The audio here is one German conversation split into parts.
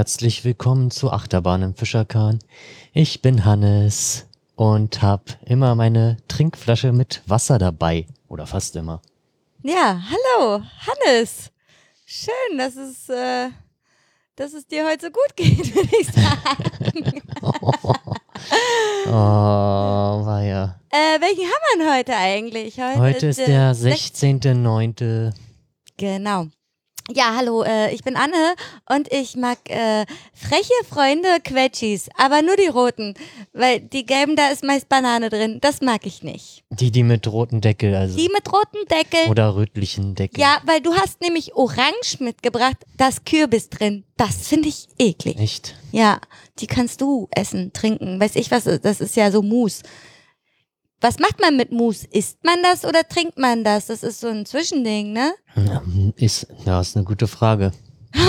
herzlich willkommen zu Achterbahn im Fischerkahn. Ich bin Hannes und habe immer meine Trinkflasche mit Wasser dabei. Oder fast immer. Ja, hallo, Hannes. Schön, dass es, äh, dass es dir heute so gut geht, würde ich sagen. Oh, war ja. äh, welchen haben wir denn heute eigentlich? Heute, Heute ist der 16.09. Genau. Ja, hallo, äh, ich bin Anne und ich mag äh, freche Freunde Quetschis, aber nur die roten, weil die gelben, da ist meist Banane drin. Das mag ich nicht. Die, die mit rotem Deckel, also. Die mit rotem Deckel. oder rötlichen Deckel. Ja, weil du hast nämlich Orange mitgebracht, da ist Kürbis drin. Das finde ich eklig. Echt? Ja, die kannst du essen, trinken. Weiß ich was, das ist ja so Mousse. Was macht man mit Mousse? Isst man das oder trinkt man das? Das ist so ein Zwischending, ne? Ja, Ist, ja, ist eine gute Frage.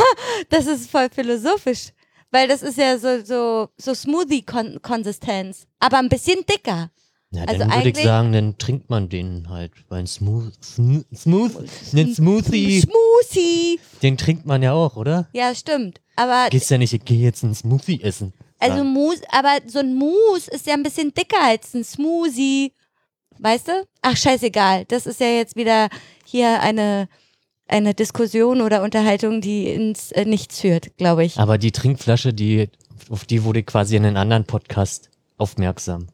Das ist voll philosophisch. Weil das ist ja so, so, so Smoothie-Konsistenz. Aber ein bisschen dicker. Ja, Also dann würde ich sagen, dann trinkt man den halt. Weil ein Smooth, Smooth, Smooth, einen Smoothie, Smoothie. den trinkt man ja auch, oder? Ja, stimmt. Aber, Gehst ja nicht, ich gehe jetzt einen Smoothie essen. Also Ja. Mousse, aber so ein Mousse ist ja ein bisschen dicker als ein Smoothie. Weißt du? Ach, scheißegal. Das ist ja jetzt wieder hier eine, eine Diskussion oder Unterhaltung, die ins äh, Nichts führt, glaube ich. Aber die Trinkflasche, die, auf die wurde quasi in einem anderen Podcast aufmerksam.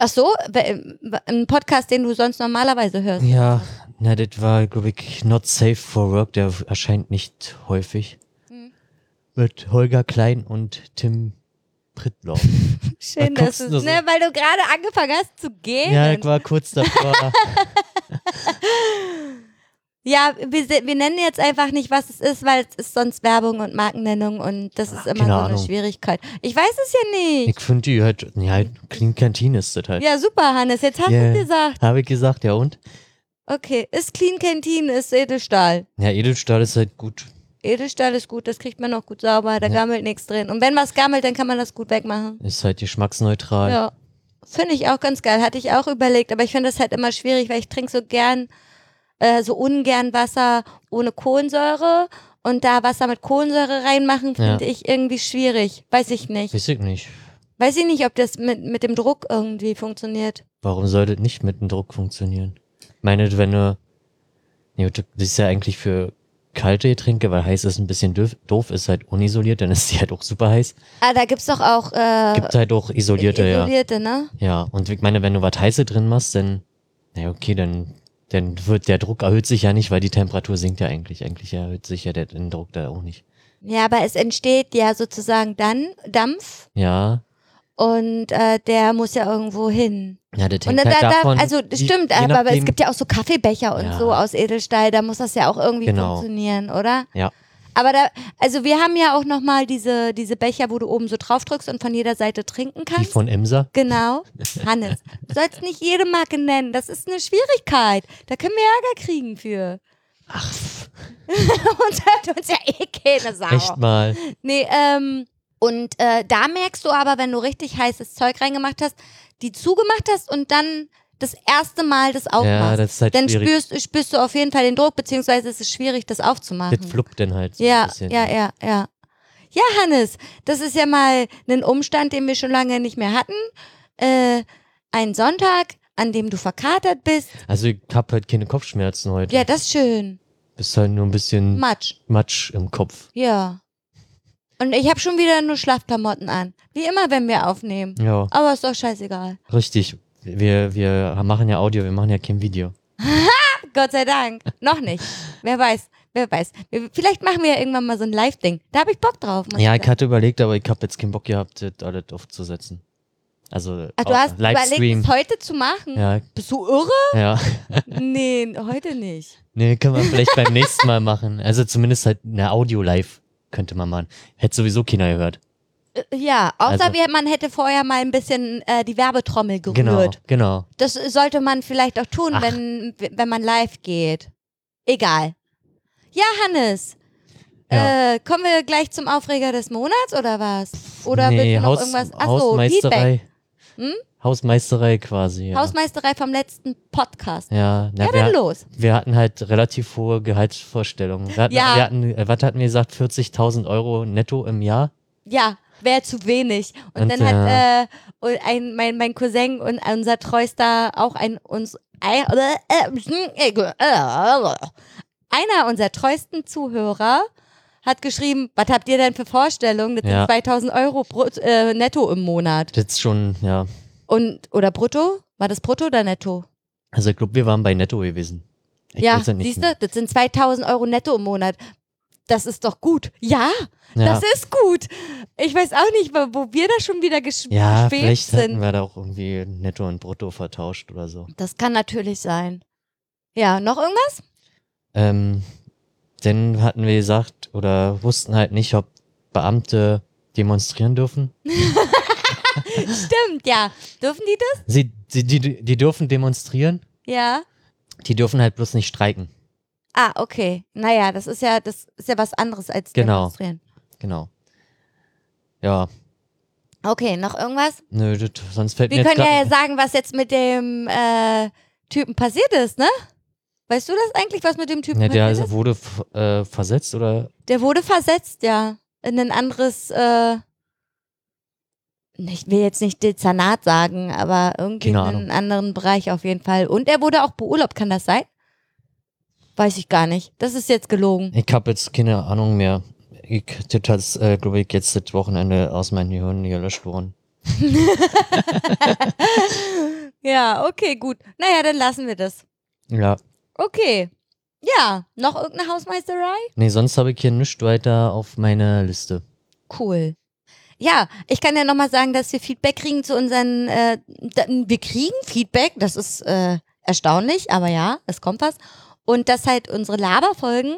Ach so, we- ein Podcast, den du sonst normalerweise hörst. Ja, na, das war, glaube ich, Not Safe for Work, der erscheint nicht häufig. Hm. Mit Holger Klein und Tim Prittloff. Schön, dass du, so? ne, weil du gerade angefangen hast zu gehen. ja, ich war kurz davor. Ja, wir, wir nennen jetzt einfach nicht, was es ist, weil es ist sonst Werbung und Markennennung und das ist immer keine so eine Ahnung. Schwierigkeit. Ich weiß es ja nicht. ich finde die halt, ja, Clean Canteen ist das halt. Ja, super, Hannes, jetzt hast Yeah. du gesagt. Habe ich gesagt, ja und? Okay, ist Clean Canteen, ist Edelstahl. Ja, Edelstahl ist halt gut. Edelstahl ist gut, das kriegt man auch gut sauber, da Ja. gammelt nichts drin. Und wenn was gammelt, dann kann man das gut wegmachen. Ist halt geschmacksneutral. Ja. Finde ich auch ganz geil. Hatte ich auch überlegt, aber ich finde das halt immer schwierig, weil ich trinke so gern, äh, so ungern Wasser ohne Kohlensäure. Und da Wasser mit Kohlensäure reinmachen, finde Ja. ich irgendwie schwierig. Weiß ich nicht. Weiß ich nicht. Weiß ich nicht, ob das mit, mit dem Druck irgendwie funktioniert. Warum sollte das nicht mit dem Druck funktionieren? Ich meine, wenn du, nee, das ist ja eigentlich für kalte Getränke, weil heiß ist ein bisschen doof, doof ist halt unisoliert, dann ist die halt auch super heiß. Ah, da gibt's doch auch äh, Gibt halt auch isolierte, ja. isolierte, ne? Ja, und ich meine, wenn du was heiße drin machst, dann, na okay, dann, dann wird der Druck erhöht sich ja nicht, weil die Temperatur sinkt ja eigentlich. Eigentlich erhöht sich ja der, der Druck da auch nicht. Ja, aber es entsteht ja sozusagen dann Dampf Ja, und äh, der muss ja irgendwo hin. Ja, das Und hängt da, halt da, davon. also das wie- stimmt, aber, aber es nachdem- gibt ja auch so Kaffeebecher und Ja. so aus Edelstahl, da muss das ja auch irgendwie Genau. funktionieren, oder? Ja. Aber da, also wir haben ja auch nochmal diese, diese Becher, wo du oben so drauf drückst und von jeder Seite trinken Die kannst. von Emser. Genau. Hannes, du sollst nicht jede Marke nennen, das ist eine Schwierigkeit. Da können wir Ärger kriegen für. Ach, und hört uns ja eh keine Sau. echt mal. Nee, ähm, und äh, da merkst du aber, wenn du richtig heißes Zeug reingemacht hast, die zugemacht hast und dann das erste Mal das aufmachst. Ja, das ist halt dann schwierig. spürst, spürst du auf jeden Fall den Druck, beziehungsweise es ist schwierig, das aufzumachen. Das fluppt dann halt so ja, ein bisschen. ja, ja, ja. Ja, Hannes, das ist ja mal ein Umstand, den wir schon lange nicht mehr hatten. Äh, ein Sonntag, an dem du verkatert bist. Also ich hab halt keine Kopfschmerzen heute. Ja, das ist schön. Bist halt nur ein bisschen Matsch. Matsch im Kopf. Ja. Und ich habe schon wieder nur Schlafklamotten an. Wie immer, wenn wir aufnehmen. Ja, Aber ist doch scheißegal. richtig. Wir, wir machen ja Audio, wir machen ja kein Video. Gott sei Dank. Noch nicht. Wer weiß. Wer weiß. Vielleicht machen wir ja irgendwann mal so ein Live-Ding. Da habe ich Bock drauf. Ja, ich hatte überlegt, aber ich habe jetzt keinen Bock gehabt, das alles aufzusetzen. Also Ach, du hast überlegt, es heute zu machen? Ja, Bist du irre? ja. Nee, heute nicht. Nee, können wir vielleicht beim nächsten Mal machen. Also zumindest halt eine Audio-Live könnte man machen. Hätte sowieso keiner gehört. Äh, Ja, außer Also- wir, man hätte vorher mal ein bisschen äh, die Werbetrommel gerührt. Genau, genau. Das sollte man vielleicht auch tun, Ach. wenn, wenn man live geht. Egal. Ja, Hannes. Ja. Äh, kommen wir gleich zum Aufreger des Monats oder was? Oder nee, willst du noch Haus, irgendwas? Achso, Feedback. Hausmeisterei. Hm? Hausmeisterei quasi. Ja, Hausmeisterei vom letzten Podcast. ja, na, Ja, wir, dann los. wir hatten halt relativ hohe Gehaltsvorstellungen. Wir hatten, Ja. wir hatten äh, was hatten wir gesagt, 40.000 Euro netto im Jahr? Ja, wäre zu wenig. Und, Und, dann hat äh, ein, mein, mein Cousin und unser treuster, auch ein uns ein, äh, einer unserer treuesten Zuhörer hat geschrieben, was habt ihr denn für Vorstellungen? Das Ja. sind 2000 Euro brut, äh, netto im Monat. Das ist schon, ja. Und, oder brutto? War das brutto oder netto? Also ich glaube, wir waren bei netto gewesen. Ich ja, ja siehst du, das sind 2000 Euro netto im Monat. Das ist doch gut. Ja, Ja, das ist gut. Ich weiß auch nicht, wo, wir da schon wieder gesch ja geschwebt vielleicht sind. hatten wir da auch irgendwie netto und brutto vertauscht oder so. Das kann natürlich sein. Ja, noch irgendwas? Ähm, dann hatten wir gesagt oder wussten halt nicht, ob Beamte demonstrieren dürfen. Stimmt, ja. Dürfen die das? Sie, sie die, die dürfen demonstrieren, Ja. die dürfen halt bloß nicht streiken. Ah, okay. Naja, das ist ja, das ist ja was anderes als Genau. demonstrieren. Genau. Ja, Okay, noch irgendwas? nö, das, sonst fällt Wir mir jetzt können ja sagen, was jetzt mit dem äh, Typen passiert ist, ne? Weißt du das eigentlich, was mit dem Typen der passiert ist? wurde f- äh, versetzt oder Der wurde versetzt, ja. In ein anderes, äh, ich will jetzt nicht Dezernat sagen, aber irgendwie Keine in Ahnung. einen anderen Bereich auf jeden Fall. Und er wurde auch beurlaubt, kann das sein? Weiß ich gar nicht. Das ist jetzt gelogen. ich habe jetzt keine Ahnung mehr. Ich, das äh, glaube ich, jetzt das Wochenende aus meinem Gehirn gelöscht worden. ja, okay, gut. Naja, dann lassen wir das. Ja. Okay. Ja, noch irgendeine Hausmeisterei? Nee, sonst habe ich hier nichts weiter auf meiner Liste. Cool. Ja, ich kann ja nochmal sagen, dass wir Feedback kriegen zu unseren, äh, wir kriegen Feedback, das ist äh, erstaunlich, aber ja, es kommt was. Und dass halt unsere Laberfolgen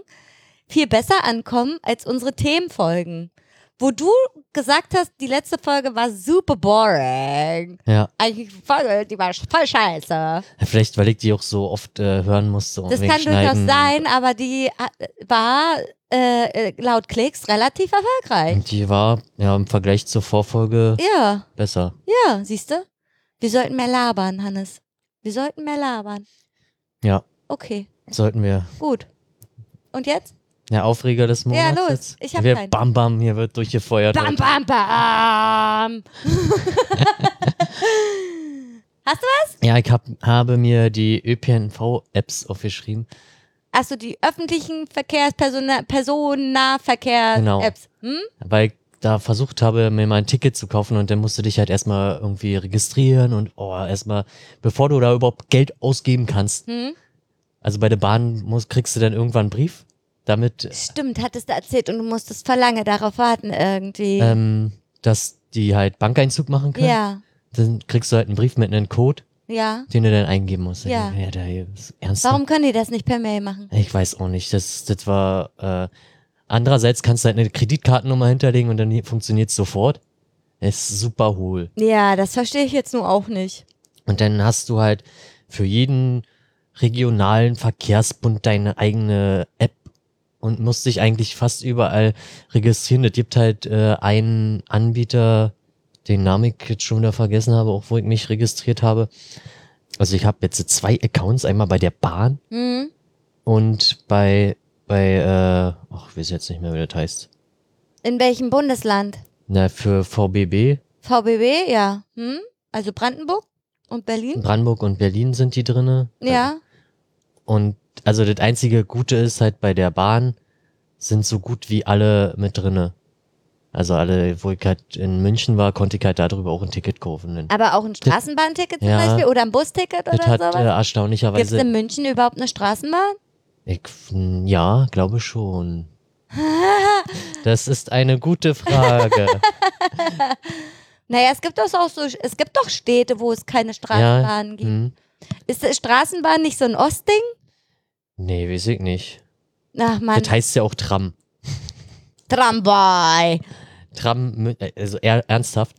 viel besser ankommen als unsere Themenfolgen. Wo du gesagt hast, die letzte Folge war super boring. Ja. Eigentlich Folge, die war voll scheiße. Vielleicht, weil ich die auch so oft äh, hören musste. und Das kann durchaus sein, aber die äh, war äh, äh, laut Klicks relativ erfolgreich. Und die war ja im Vergleich zur Vorfolge Ja. besser. Ja, siehst du? Wir sollten mehr labern, Hannes. Wir sollten mehr labern. Ja, Okay, sollten wir. gut. Und jetzt? Der Aufreger des Monats. los. Jetzt. Ich hab wir keinen. Bam, bam, hier wird durchgefeuert. Bam, bam, bam. Hast du was? Ja, ich hab, habe mir die ÖPNV-Apps aufgeschrieben. Achso, die öffentlichen Verkehrspersonen, Personennahverkehrs-Apps. Hm? weil ich da versucht habe, mir mal ein Ticket zu kaufen und dann musst du dich halt erstmal irgendwie registrieren und oh, erstmal, bevor du da überhaupt Geld ausgeben kannst. Hm? Also bei der Bahn musst, kriegst du dann irgendwann einen Brief, damit, Stimmt, hattest du erzählt und du musstest vor lange darauf warten irgendwie. ähm, dass die halt Bankeinzug machen können. ja, Dann kriegst du halt einen Brief mit einem Code, ja. den du dann eingeben musst. Ja. ja, da ist ernsthaft. Warum können die das nicht per Mail machen? Ich weiß auch nicht. Das, das war. Äh, andererseits kannst du halt eine Kreditkartennummer hinterlegen und dann funktioniert sofort. Ist super hohl. Ja, das verstehe ich jetzt nur auch nicht. Und dann hast du halt für jeden regionalen Verkehrsbund deine eigene App und musst dich eigentlich fast überall registrieren. Es gibt halt äh, einen Anbieter, den Namen ich jetzt schon wieder vergessen habe, auch wo ich mich registriert habe. Also ich habe jetzt zwei Accounts, einmal bei der Bahn Hm? und bei, bei, äh, ach, ich weiß jetzt nicht mehr, wie das heißt. In welchem Bundesland? Na, für VBB, VBB, ja. Hm? Also Brandenburg und Berlin? Brandenburg und Berlin sind die drinne. Ja. Und also das einzige Gute ist halt bei der Bahn sind so gut wie alle mit drinne. Also alle, wo ich halt in München war, konnte ich halt darüber auch ein Ticket kaufen. Aber auch ein Straßenbahnticket zum Ja. Beispiel oder ein Busticket oder das hat äh, sowas? Gibt es erstaunlicherweise, in München überhaupt eine Straßenbahn? ich, ja, glaube schon. Das ist eine gute Frage. Naja, es gibt doch auch so, es gibt doch Städte, wo es keine Straßenbahnen gibt. hm. Ist Straßenbahn nicht so ein Ostding? Nee, weiß ich nicht. Ach man, Das heißt ja auch Tram. Tramway. Tram, also er, ernsthaft.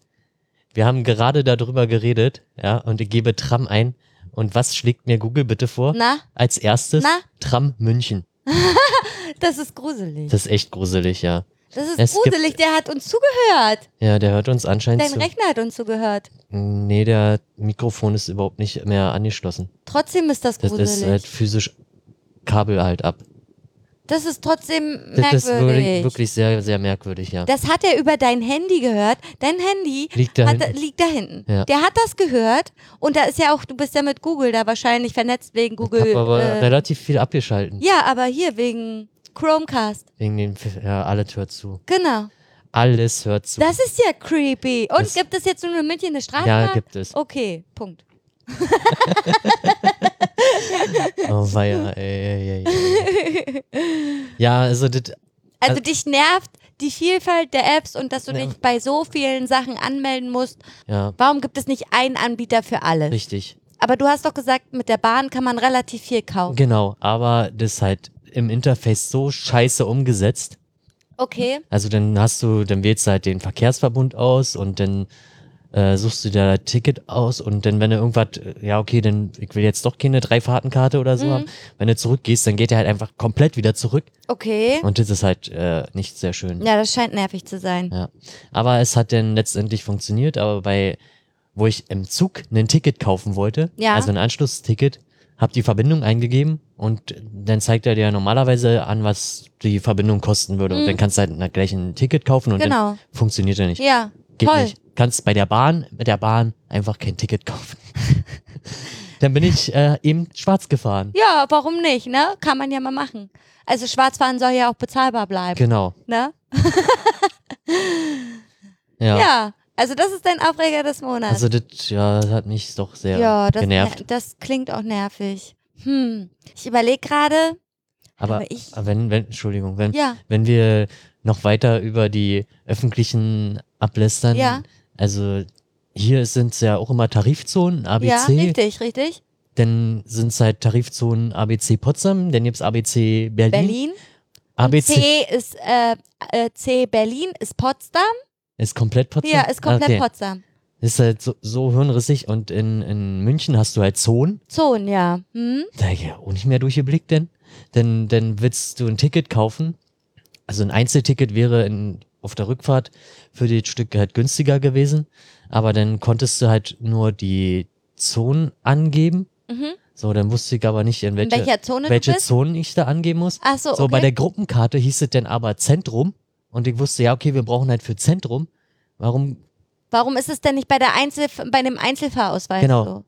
Wir haben gerade darüber geredet, ja, und ich gebe Tram ein. Und was schlägt mir Google bitte vor? Na, Als erstes Na? Tram München. das ist gruselig. Das ist echt gruselig, ja. Das ist Es gibt- gruselig, der hat uns zugehört. Ja, der hört uns anscheinend Dein zu. Rechner hat uns zugehört. Nee, der Mikrofon ist überhaupt nicht mehr angeschlossen. Trotzdem ist das Das gruselig. ist halt physisch Kabel halt ab. Das ist trotzdem Das ist wirklich, merkwürdig. wirklich sehr, sehr merkwürdig, ja. Das hat er über dein Handy gehört. Dein Handy Liegt da hat, hinten. liegt da hinten. Ja. Der hat das gehört und da ist ja auch, du bist ja mit Google da wahrscheinlich vernetzt wegen Ich Google. habe aber äh, relativ viel abgeschalten. ja, aber hier wegen Chromecast. Wegen den, ja, alles hört zu. Genau. Alles hört zu. Das ist ja creepy. Und Das- gibt es jetzt nur in München eine Straße? ja, gibt es. Okay, Punkt. Oh, weia, ey, ey, ey, ey. Ja, also das, Also Also- dich nervt die Vielfalt der Apps und dass du dich bei so vielen Sachen anmelden musst. ja, Warum gibt es nicht einen Anbieter für alles? richtig. Aber du hast doch gesagt, mit der Bahn kann man relativ viel kaufen. Genau, aber das ist halt im Interface so scheiße umgesetzt. Okay. Also dann hast du, dann wählst du halt den Verkehrsverbund aus und dann äh, suchst du dir ein Ticket aus und dann, wenn du irgendwas, äh, ja okay, dann ich will jetzt doch keine Dreifahrtenkarte oder so Mhm. haben. Wenn du zurückgehst, dann geht er halt einfach komplett wieder zurück Okay. und das ist halt äh, nicht sehr schön. Ja, das scheint nervig zu sein. Ja. Aber es hat dann letztendlich funktioniert, aber bei, wo ich im Zug ein Ticket kaufen wollte, Ja. also ein Anschlussticket, habe die Verbindung eingegeben und dann zeigt er dir normalerweise an, was die Verbindung kosten würde. Und Mhm. dann kannst du halt na- gleich ein Ticket kaufen und Genau. dann funktioniert er nicht. Ja, Geht toll. nicht. Kannst bei der Bahn, mit der Bahn einfach kein Ticket kaufen. dann bin ich äh, eben schwarz gefahren. Ja, warum nicht, ne? Kann man ja mal machen. Also Schwarzfahren soll ja auch bezahlbar bleiben, Genau. ne? Ja. Ja. Also das ist dein Aufreger des Monats. Also das, ja, das hat mich doch sehr ja, das, genervt. das klingt auch nervig. Hm. Ich überlege gerade. Aber, aber ich- wenn, wenn, Entschuldigung, wenn, Ja. wenn wir noch weiter über die öffentlichen ablästern, Ja. also hier sind es ja auch immer Tarifzonen, ABC, Ja, richtig, richtig. dann sind es halt Tarifzonen ABC Potsdam, dann gibt's ABC Berlin. Berlin. ABC C ist äh, äh, C Berlin ist Potsdam. ist komplett Potsdam? Ja, ist komplett okay. Potsdam. Ist halt so, so hirnrissig und in, in München hast du halt Zonen, Zonen, ja. Hm? da ja auch nicht mehr durchgeblickt denn. Denn dann willst du ein Ticket kaufen. Also ein Einzelticket wäre in, auf der Rückfahrt für das Stück halt günstiger gewesen. Aber dann konntest du halt nur die Zonen angeben. Mhm. So, dann wusste ich aber nicht, in In welche, welcher Zone welche? Zonen ich da angeben muss. Ach so, So, okay. bei der Gruppenkarte hieß es dann aber Zentrum. Und ich wusste, ja, okay, wir brauchen halt für Zentrum. Warum? Warum ist es denn nicht bei der Einzel bei dem Einzelfahrausweis Genau. so?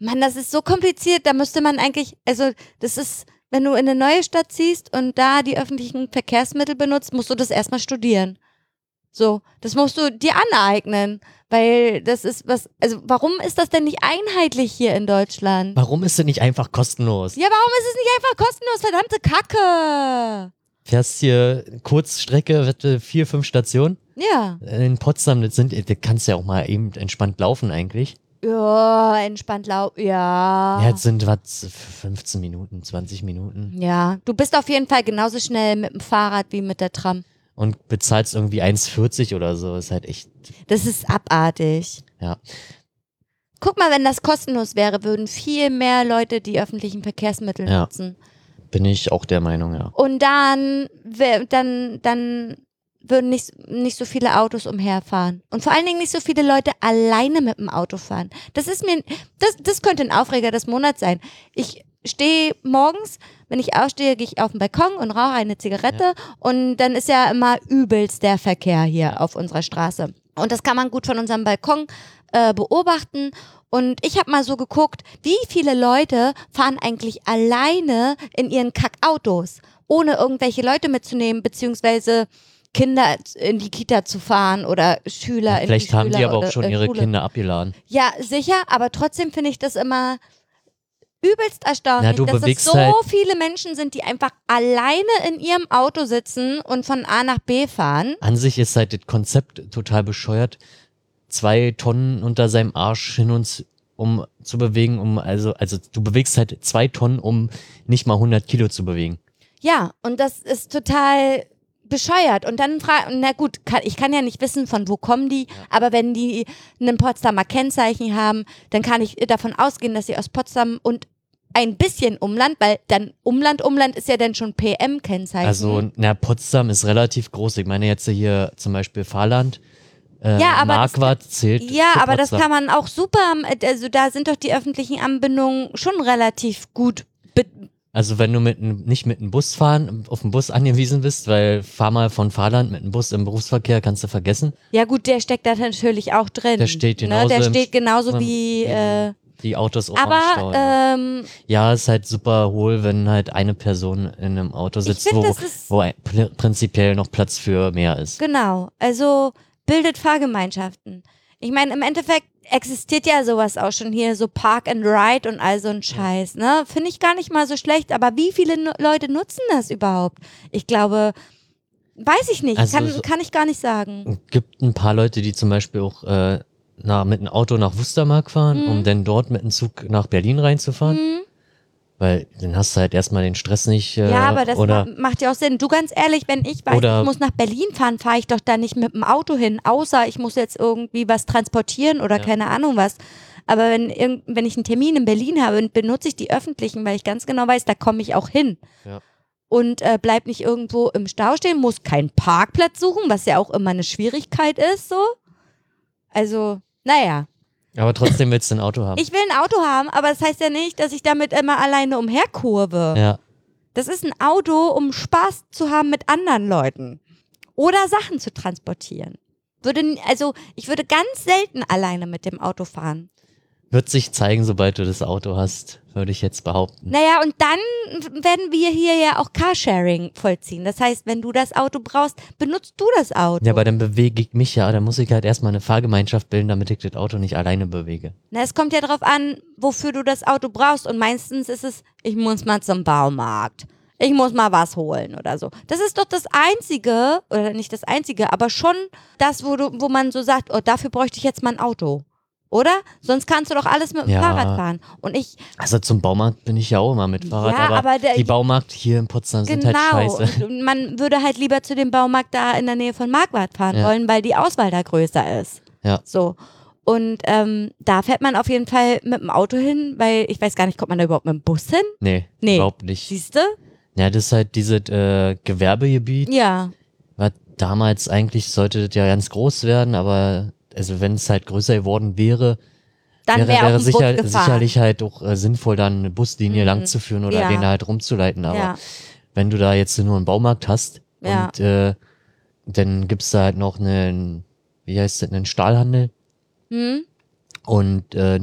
Mann, das ist so kompliziert. Da müsste man eigentlich, also das ist, wenn du in eine neue Stadt ziehst und da die öffentlichen Verkehrsmittel benutzt, musst du das erstmal studieren. So, das musst du dir aneignen, weil das ist was, also warum ist das denn nicht einheitlich hier in Deutschland? Warum ist es nicht einfach kostenlos? Ja, warum ist es nicht einfach kostenlos? Verdammte Kacke. Fährst hier Kurzstrecke, wette, vier, fünf Stationen. Ja. In Potsdam, das sind, das kannst du ja auch mal eben entspannt laufen eigentlich. Ja, entspannt lau. Ja. Ja, jetzt sind was, 15 Minuten, 20 Minuten. Ja, du bist auf jeden Fall genauso schnell mit dem Fahrrad wie mit der Tram. Und bezahlst irgendwie 1,40 oder so. Ist halt echt, Das ist abartig. ja. Guck mal, wenn das kostenlos wäre, würden viel mehr Leute die öffentlichen Verkehrsmittel Ja. nutzen. Bin ich auch der Meinung, ja. Und dann, dann, dann würden nicht, nicht so viele Autos umherfahren. Und vor allen Dingen nicht so viele Leute alleine mit dem Auto fahren. Das ist mir, das, das könnte ein Aufreger des Monats sein. Ich stehe morgens, wenn ich aufstehe, gehe ich auf den Balkon und rauche eine Zigarette und dann ist ja immer übelst der Verkehr hier auf unserer Straße. Und das kann man gut von unserem Balkon äh, beobachten. Und ich habe mal so geguckt, wie viele Leute fahren eigentlich alleine in ihren Kackautos, ohne irgendwelche Leute mitzunehmen, beziehungsweise Kinder in die Kita zu fahren oder Schüler in Vielleicht die haben die Schüler aber auch schon äh, ihre Schule. Kinder abgeladen. Ja, sicher, aber trotzdem finde ich das immer übelst erstaunlich, Na, dass es so halt- viele Menschen sind, die einfach alleine in ihrem Auto sitzen und von A nach B fahren. An sich ist halt das Konzept total bescheuert. Zwei Tonnen unter seinem Arsch hin und um zu bewegen, um, also, also du bewegst halt zwei Tonnen, um nicht mal 100 Kilo zu bewegen. Ja, und das ist total bescheuert. Und dann fragen, na gut, kann, ich kann ja nicht wissen, von wo kommen die, aber wenn die ein Potsdamer Kennzeichen haben, dann kann ich davon ausgehen, dass sie aus Potsdam und ein bisschen Umland, weil dann Umland, Umland ist ja dann schon PM-Kennzeichen. Also, na, Potsdam ist relativ groß. Ich meine jetzt hier zum Beispiel Fahrland. Äh, Ja, aber das Marquardt zählt. ja, aber das kann man auch super, also da sind doch die öffentlichen Anbindungen schon relativ gut. be- Also wenn du mit nicht mit einem Bus fahren, auf den Bus angewiesen bist, weil fahr mal von Fahrland mit einem Bus im Berufsverkehr, kannst du vergessen. Ja gut, der steckt da natürlich auch drin. Der steht ne? genauso Der im- steht genauso wie. Äh, Die Autos auch am Stau. aber ja. ähm, ja, ist halt super hohl, wenn halt eine Person in einem Auto sitzt, find, wo, wo prinzipiell noch Platz für mehr ist. genau. Also bildet Fahrgemeinschaften. Ich meine, im Endeffekt existiert ja sowas auch schon hier, so Park and Ride und all so ein Scheiß, ne? Finde ich gar nicht mal so schlecht, aber wie viele nu Leute nutzen das überhaupt? Ich glaube, weiß ich nicht, Also kann, so- kann ich gar nicht sagen. Es gibt ein paar Leute, die zum Beispiel auch äh, na, mit einem Auto nach Wustermark fahren, Mhm. um dann dort mit einem Zug nach Berlin reinzufahren. Hm? Weil dann hast du halt erstmal den Stress nicht. Äh, Ja, aber das ma macht ja auch Sinn. Du ganz ehrlich, wenn ich weiß, ich muss nach Berlin fahren, fahre ich doch da nicht mit dem Auto hin, außer ich muss jetzt irgendwie was transportieren oder Ja. keine Ahnung was. Aber wenn, wenn ich einen Termin in Berlin habe, benutze ich die öffentlichen, weil ich ganz genau weiß, da komme ich auch hin. Ja. Und äh, bleib nicht irgendwo im Stau stehen, muss keinen Parkplatz suchen, was ja auch immer eine Schwierigkeit ist, so. Also, naja. Aber trotzdem willst du ein Auto haben. Ich will ein Auto haben, aber das heißt ja nicht, dass ich damit immer alleine umherkurve. ja. Das ist ein Auto, um Spaß zu haben mit anderen Leuten oder Sachen zu transportieren. Würde, also ich würde ganz selten alleine mit dem Auto fahren. Wird sich zeigen, sobald du das Auto hast, würde ich jetzt behaupten. Naja, und dann werden wir hier ja auch Carsharing vollziehen. Das heißt, wenn du das Auto brauchst, benutzt du das Auto. Ja, aber dann bewege ich mich ja, dann muss ich halt erstmal eine Fahrgemeinschaft bilden, damit ich das Auto nicht alleine bewege. Na, es kommt ja darauf an, wofür du das Auto brauchst. Und meistens ist es, ich muss mal zum Baumarkt. Ich muss mal was holen oder so. Das ist doch das Einzige, oder nicht das Einzige, aber schon das, wo, du, wo man so sagt, oh, dafür bräuchte ich jetzt mal ein Auto. Oder? Sonst kannst du doch alles mit dem Ja. Fahrrad fahren. Und ich, Also zum Baumarkt bin ich ja auch immer mit Fahrrad, Ja, aber, aber der- die Baumarkt hier in Potsdam sind genau. halt scheiße. Und man würde halt lieber zu dem Baumarkt da in der Nähe von Marquardt fahren Ja. wollen, weil die Auswahl da größer ist. Ja. So. Und ähm, da fährt man auf jeden Fall mit dem Auto hin, weil ich weiß gar nicht, kommt man da überhaupt mit dem Bus hin? Nee, Nee. überhaupt nicht. Siehst du? Ja, das ist halt dieses äh, Gewerbegebiet, Ja. was damals eigentlich sollte das ja ganz groß werden, aber also wenn es halt größer geworden wäre, Dann wäre, wäre wäre sicher, sicherlich halt auch äh, sinnvoll, dann eine Buslinie Mhm. lang zu führen oder Ja. den halt rumzuleiten. Aber ja. wenn du da jetzt nur einen Baumarkt hast Ja. und äh, dann gibt's da halt noch einen, wie heißt das, einen Stahlhandel Hm? und äh,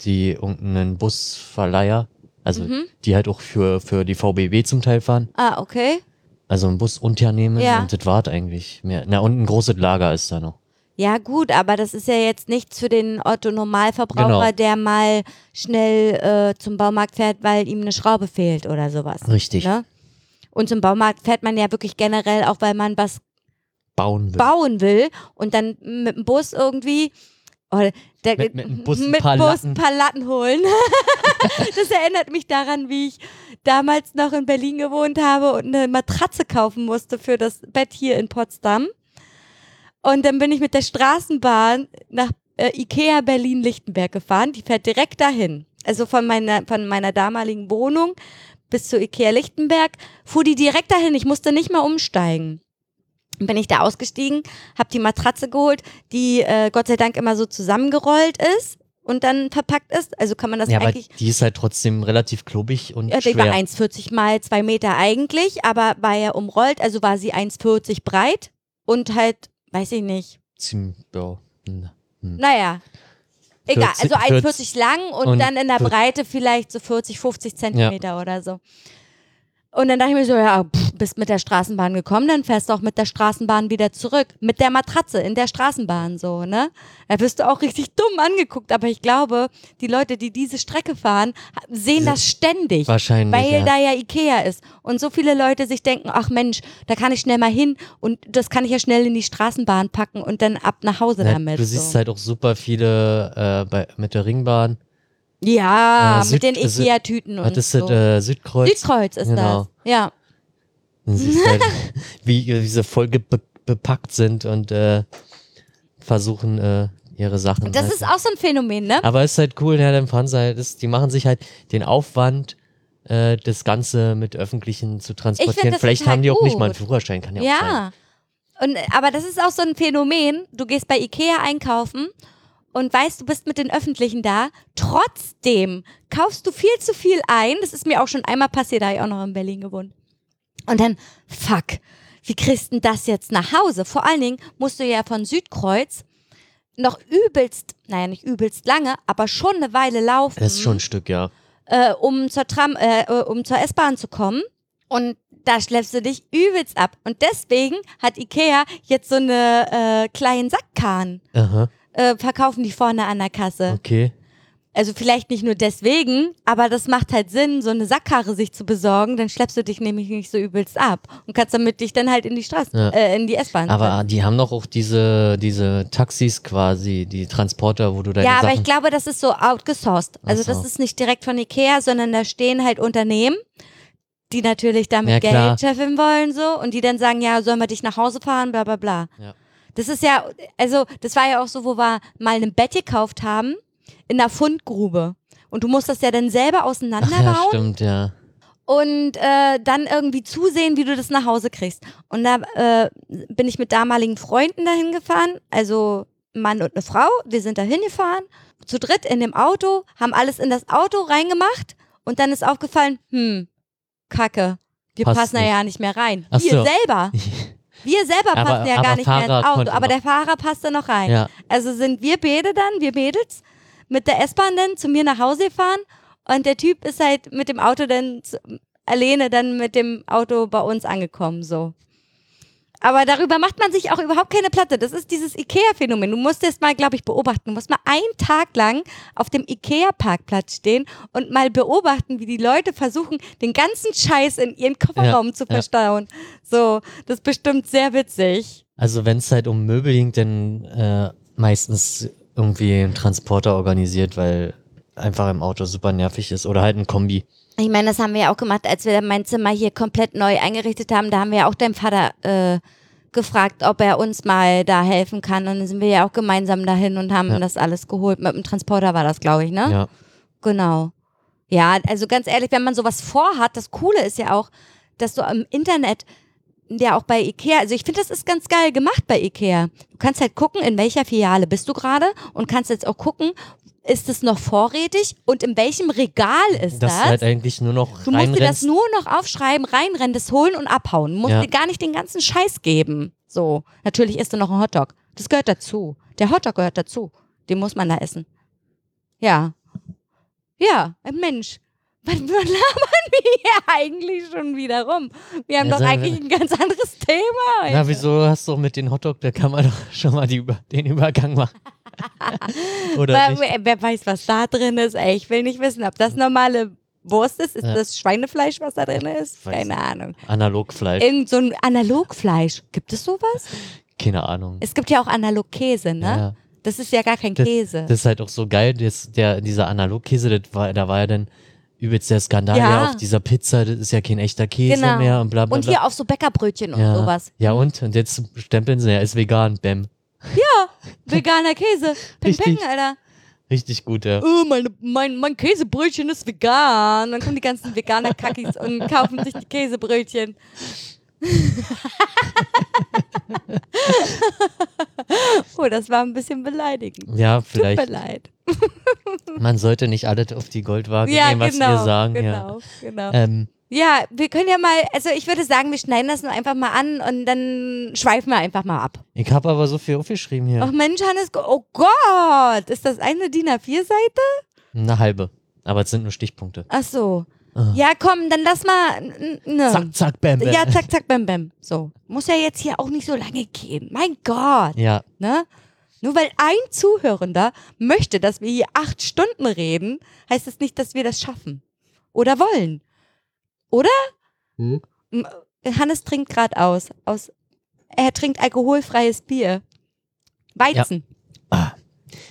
die irgendeinen Busverleiher, also Mhm. die halt auch für, für die VBW zum Teil fahren. Ah, okay. Also ein Busunternehmen Ja. und das war's eigentlich mehr. Na, und ein großes Lager ist da noch. Ja, gut, aber das ist ja jetzt nichts für den Otto-Normalverbraucher, Genau. der mal schnell äh, zum Baumarkt fährt, weil ihm eine Schraube fehlt oder sowas. Richtig. Ne? Und zum Baumarkt fährt man ja wirklich generell auch, weil man was Bauen will. bauen will und dann mit dem Bus irgendwie oh, der, Mit- mit dem Bus ein mit paar Bus ein paar Latten holen. das erinnert mich daran, wie ich damals noch in Berlin gewohnt habe und eine Matratze kaufen musste für das Bett hier in Potsdam. Und dann bin ich mit der Straßenbahn nach äh, Ikea Berlin-Lichtenberg gefahren. Die fährt direkt dahin. Also von meiner, von meiner damaligen Wohnung bis zu Ikea Lichtenberg fuhr die direkt dahin. Ich musste nicht mal umsteigen. Dann bin ich da ausgestiegen, habe die Matratze geholt, die äh, Gott sei Dank immer so zusammengerollt ist und dann verpackt ist. Also kann man das ja, aber eigentlich. die ist halt trotzdem relativ klobig und Ja, die war schwer. 1,40 mal 2 Meter eigentlich, aber war ja umrollt, also war sie 1,40 breit und halt, weiß ich nicht, Ziemlich, ja, hm. naja. Egal, 40, also 1,40 lang und, und dann in der 40 Breite vielleicht so 40, 50 Zentimeter oder so. Und dann dachte ich mir so, ja, pff, bist mit der Straßenbahn gekommen, dann fährst du auch mit der Straßenbahn wieder zurück. Mit der Matratze in der Straßenbahn so, ne? Da wirst du auch richtig dumm angeguckt. Aber ich glaube, die Leute, die diese Strecke fahren, sehen das ständig. Wahrscheinlich. Weil ja. da ja Ikea ist. Und so viele Leute sich denken, ach Mensch, da kann ich schnell mal hin und das kann ich ja schnell in die Straßenbahn packen und dann ab nach Hause Na, damit. du siehst so. halt auch super viele äh, bei, mit der Ringbahn. Ja, Äh, mit den Süd- Süd- Ikea-Tüten und ist so. das? Äh, Südkreuz. Südkreuz ist Genau. das. Ja. Halt, wie, wie sie voll be bepackt sind und äh, versuchen, äh, ihre Sachen. Das halt. ist auch so ein Phänomen, ne? Aber ist halt cool, ja, dann fahren sie halt, ist, die machen sich halt den Aufwand, äh, das Ganze mit Öffentlichen zu transportieren. das Vielleicht haben die auch nicht mal einen gut. Führerschein, kann ja, auch sein. Ja. Und, aber das ist auch so ein Phänomen. Du gehst bei Ikea einkaufen und weißt, du bist mit den Öffentlichen da. Trotzdem kaufst du viel zu viel ein. Das ist mir auch schon einmal passiert, da habe ich auch noch in Berlin gewohnt. Und dann, fuck, wie kriegst du denn das jetzt nach Hause? Vor allen Dingen musst du ja von Südkreuz noch übelst, naja, nicht übelst lange, aber schon eine Weile laufen Das ist schon ein Stück, ja. äh, um zur Tram, äh, äh, um zur S-Bahn zu kommen. Und da schleppst du dich übelst ab. Und deswegen hat Ikea jetzt so eine äh, kleinen Sackkahn. Aha, Äh, verkaufen die vorne an der Kasse. okay. Also vielleicht nicht nur deswegen, aber das macht halt Sinn, so eine Sackkarre sich zu besorgen. Dann schleppst du dich nämlich nicht so übelst ab und kannst damit dich dann halt in die Straße, Ja. äh, in die S-Bahn. Aber die haben doch auch diese, diese Taxis quasi, die Transporter, wo du deine ja, aber Sachen... ich glaube, das ist so outgesourced. Also so. das ist nicht direkt von Ikea, sondern da stehen halt Unternehmen, die natürlich damit Ja. Geld scheffeln wollen so und die dann sagen, ja, sollen wir dich nach Hause fahren, bla bla bla. Ja. Das ist ja, also das war ja auch so, wo wir mal ein Bett gekauft haben in einer Fundgrube. Und du musst das ja dann selber Ach ja, auseinanderbauen stimmt, ja. und äh, dann irgendwie zusehen, wie du das nach Hause kriegst. Und da äh, bin ich mit damaligen Freunden dahin gefahren, also ein Mann und eine Frau. Wir sind da hingefahren, zu dritt in dem Auto, haben alles in das Auto reingemacht und dann ist aufgefallen, hm, Kacke, wir Passt passen da nicht. ja nicht mehr rein. Ach wir so. selber, wir selber Aber- passen ja aber gar nicht mehr Fahrer ins Auto, aber der Fahrer passte noch rein. ja. Also sind wir beide dann, wir Mädels, mit der S-Bahn dann zu mir nach Hause gefahren und der Typ ist halt mit dem Auto dann zu, alleine dann mit dem Auto bei uns angekommen, so. Aber darüber macht man sich auch überhaupt keine Platte. Das ist dieses Ikea-Phänomen. Du musst es mal, glaube ich, beobachten. Du musst mal einen Tag lang auf dem Ikea-Parkplatz stehen und mal beobachten, wie die Leute versuchen, den ganzen Scheiß in ihren Kofferraum zu ja. verstauen. So, das ist bestimmt sehr witzig. Also wenn es halt um Möbel ging, dann äh, meistens irgendwie ein Transporter organisiert, weil einfach im Auto super nervig ist. Oder halt ein Kombi. Ich meine, das haben wir ja auch gemacht, als wir mein Zimmer hier komplett neu eingerichtet haben. Da haben wir ja auch deinen Vater äh, gefragt, ob er uns mal da helfen kann. Und dann sind wir ja auch gemeinsam dahin und haben Ja. das alles geholt. Mit dem Transporter war das, glaube ich, ne? Ja. Genau. Ja, also ganz ehrlich, wenn man sowas vorhat, das Coole ist ja auch, dass du im Internet ja auch bei Ikea, also ich finde, das ist ganz geil gemacht bei Ikea. Du kannst halt gucken, in welcher Filiale bist du gerade und kannst jetzt auch gucken, ist es noch vorrätig und in welchem Regal ist Das das? ist halt eigentlich nur noch Du musst dir das nur noch aufschreiben, reinrennen, das holen und abhauen. Du musst Ja. dir gar nicht den ganzen Scheiß geben. So, natürlich isst du noch einen Hotdog. Das gehört dazu. Der Hotdog gehört dazu. Den muss man da essen. Ja. Ja, ein Mensch. Was labern wir hier eigentlich schon wieder rum? Wir haben Ja, doch eigentlich ein ganz anderes Thema. Na, heute. wieso hast du mit den Hotdog, da kann man doch schon mal Über- den Übergang machen. Oder Wer, nicht? wer, weiß, was da drin ist? Ey, ich will nicht wissen, ob das normale Wurst ist. Ist Ja. das Schweinefleisch, was da drin ist? Weiß Keine. Ahnung. Analogfleisch. Irgend so ein Analogfleisch. Gibt es sowas? Keine Ahnung. Es gibt ja auch Analogkäse, ne? Ja. Das ist ja gar kein Das, Käse. das ist halt auch so geil, das, der, dieser Analogkäse, das war, da war ja dann übelst der Skandal Ja. ja. auf dieser Pizza, das ist ja kein echter Käse Genau. mehr und bla bla und bla. hier auf so Bäckerbrötchen und ja. sowas. Ja und? Und jetzt stempeln sie, er ist vegan, bäm. Veganer Käse. Peng, peng. Alter. Richtig gut, ja. Oh, meine, mein, mein Käsebrötchen ist vegan. Dann kommen die ganzen veganer Kackis und kaufen sich die Käsebrötchen. oh, das war ein bisschen beleidigend. Ja, Tut mir vielleicht. leid. Man sollte nicht alles auf die Goldwaage Ja, nehmen, was genau. wir sagen. genau, genau. Ja. Ähm, Ja, wir können ja mal, also ich würde sagen, wir schneiden das nur einfach mal an und dann schweifen wir einfach mal ab. ich habe aber so viel aufgeschrieben hier. Ach Mensch, Hannes, oh Gott, ist das eine DIN A4-Seite? Eine halbe. Aber es sind nur Stichpunkte. Ach so. Ah. Ja, komm, dann lass mal. Ne. Zack, zack, bam, bam. Ja, zack, zack, bam, bam. So. Muss ja jetzt hier auch nicht so lange gehen. Mein Gott. Ja, Ne? Nur weil ein Zuhörender möchte, dass wir hier acht Stunden reden, heißt das nicht, dass wir das schaffen. Oder wollen. Oder? Hm? Hannes trinkt gerade aus, aus. Er trinkt alkoholfreies Bier. Weizen.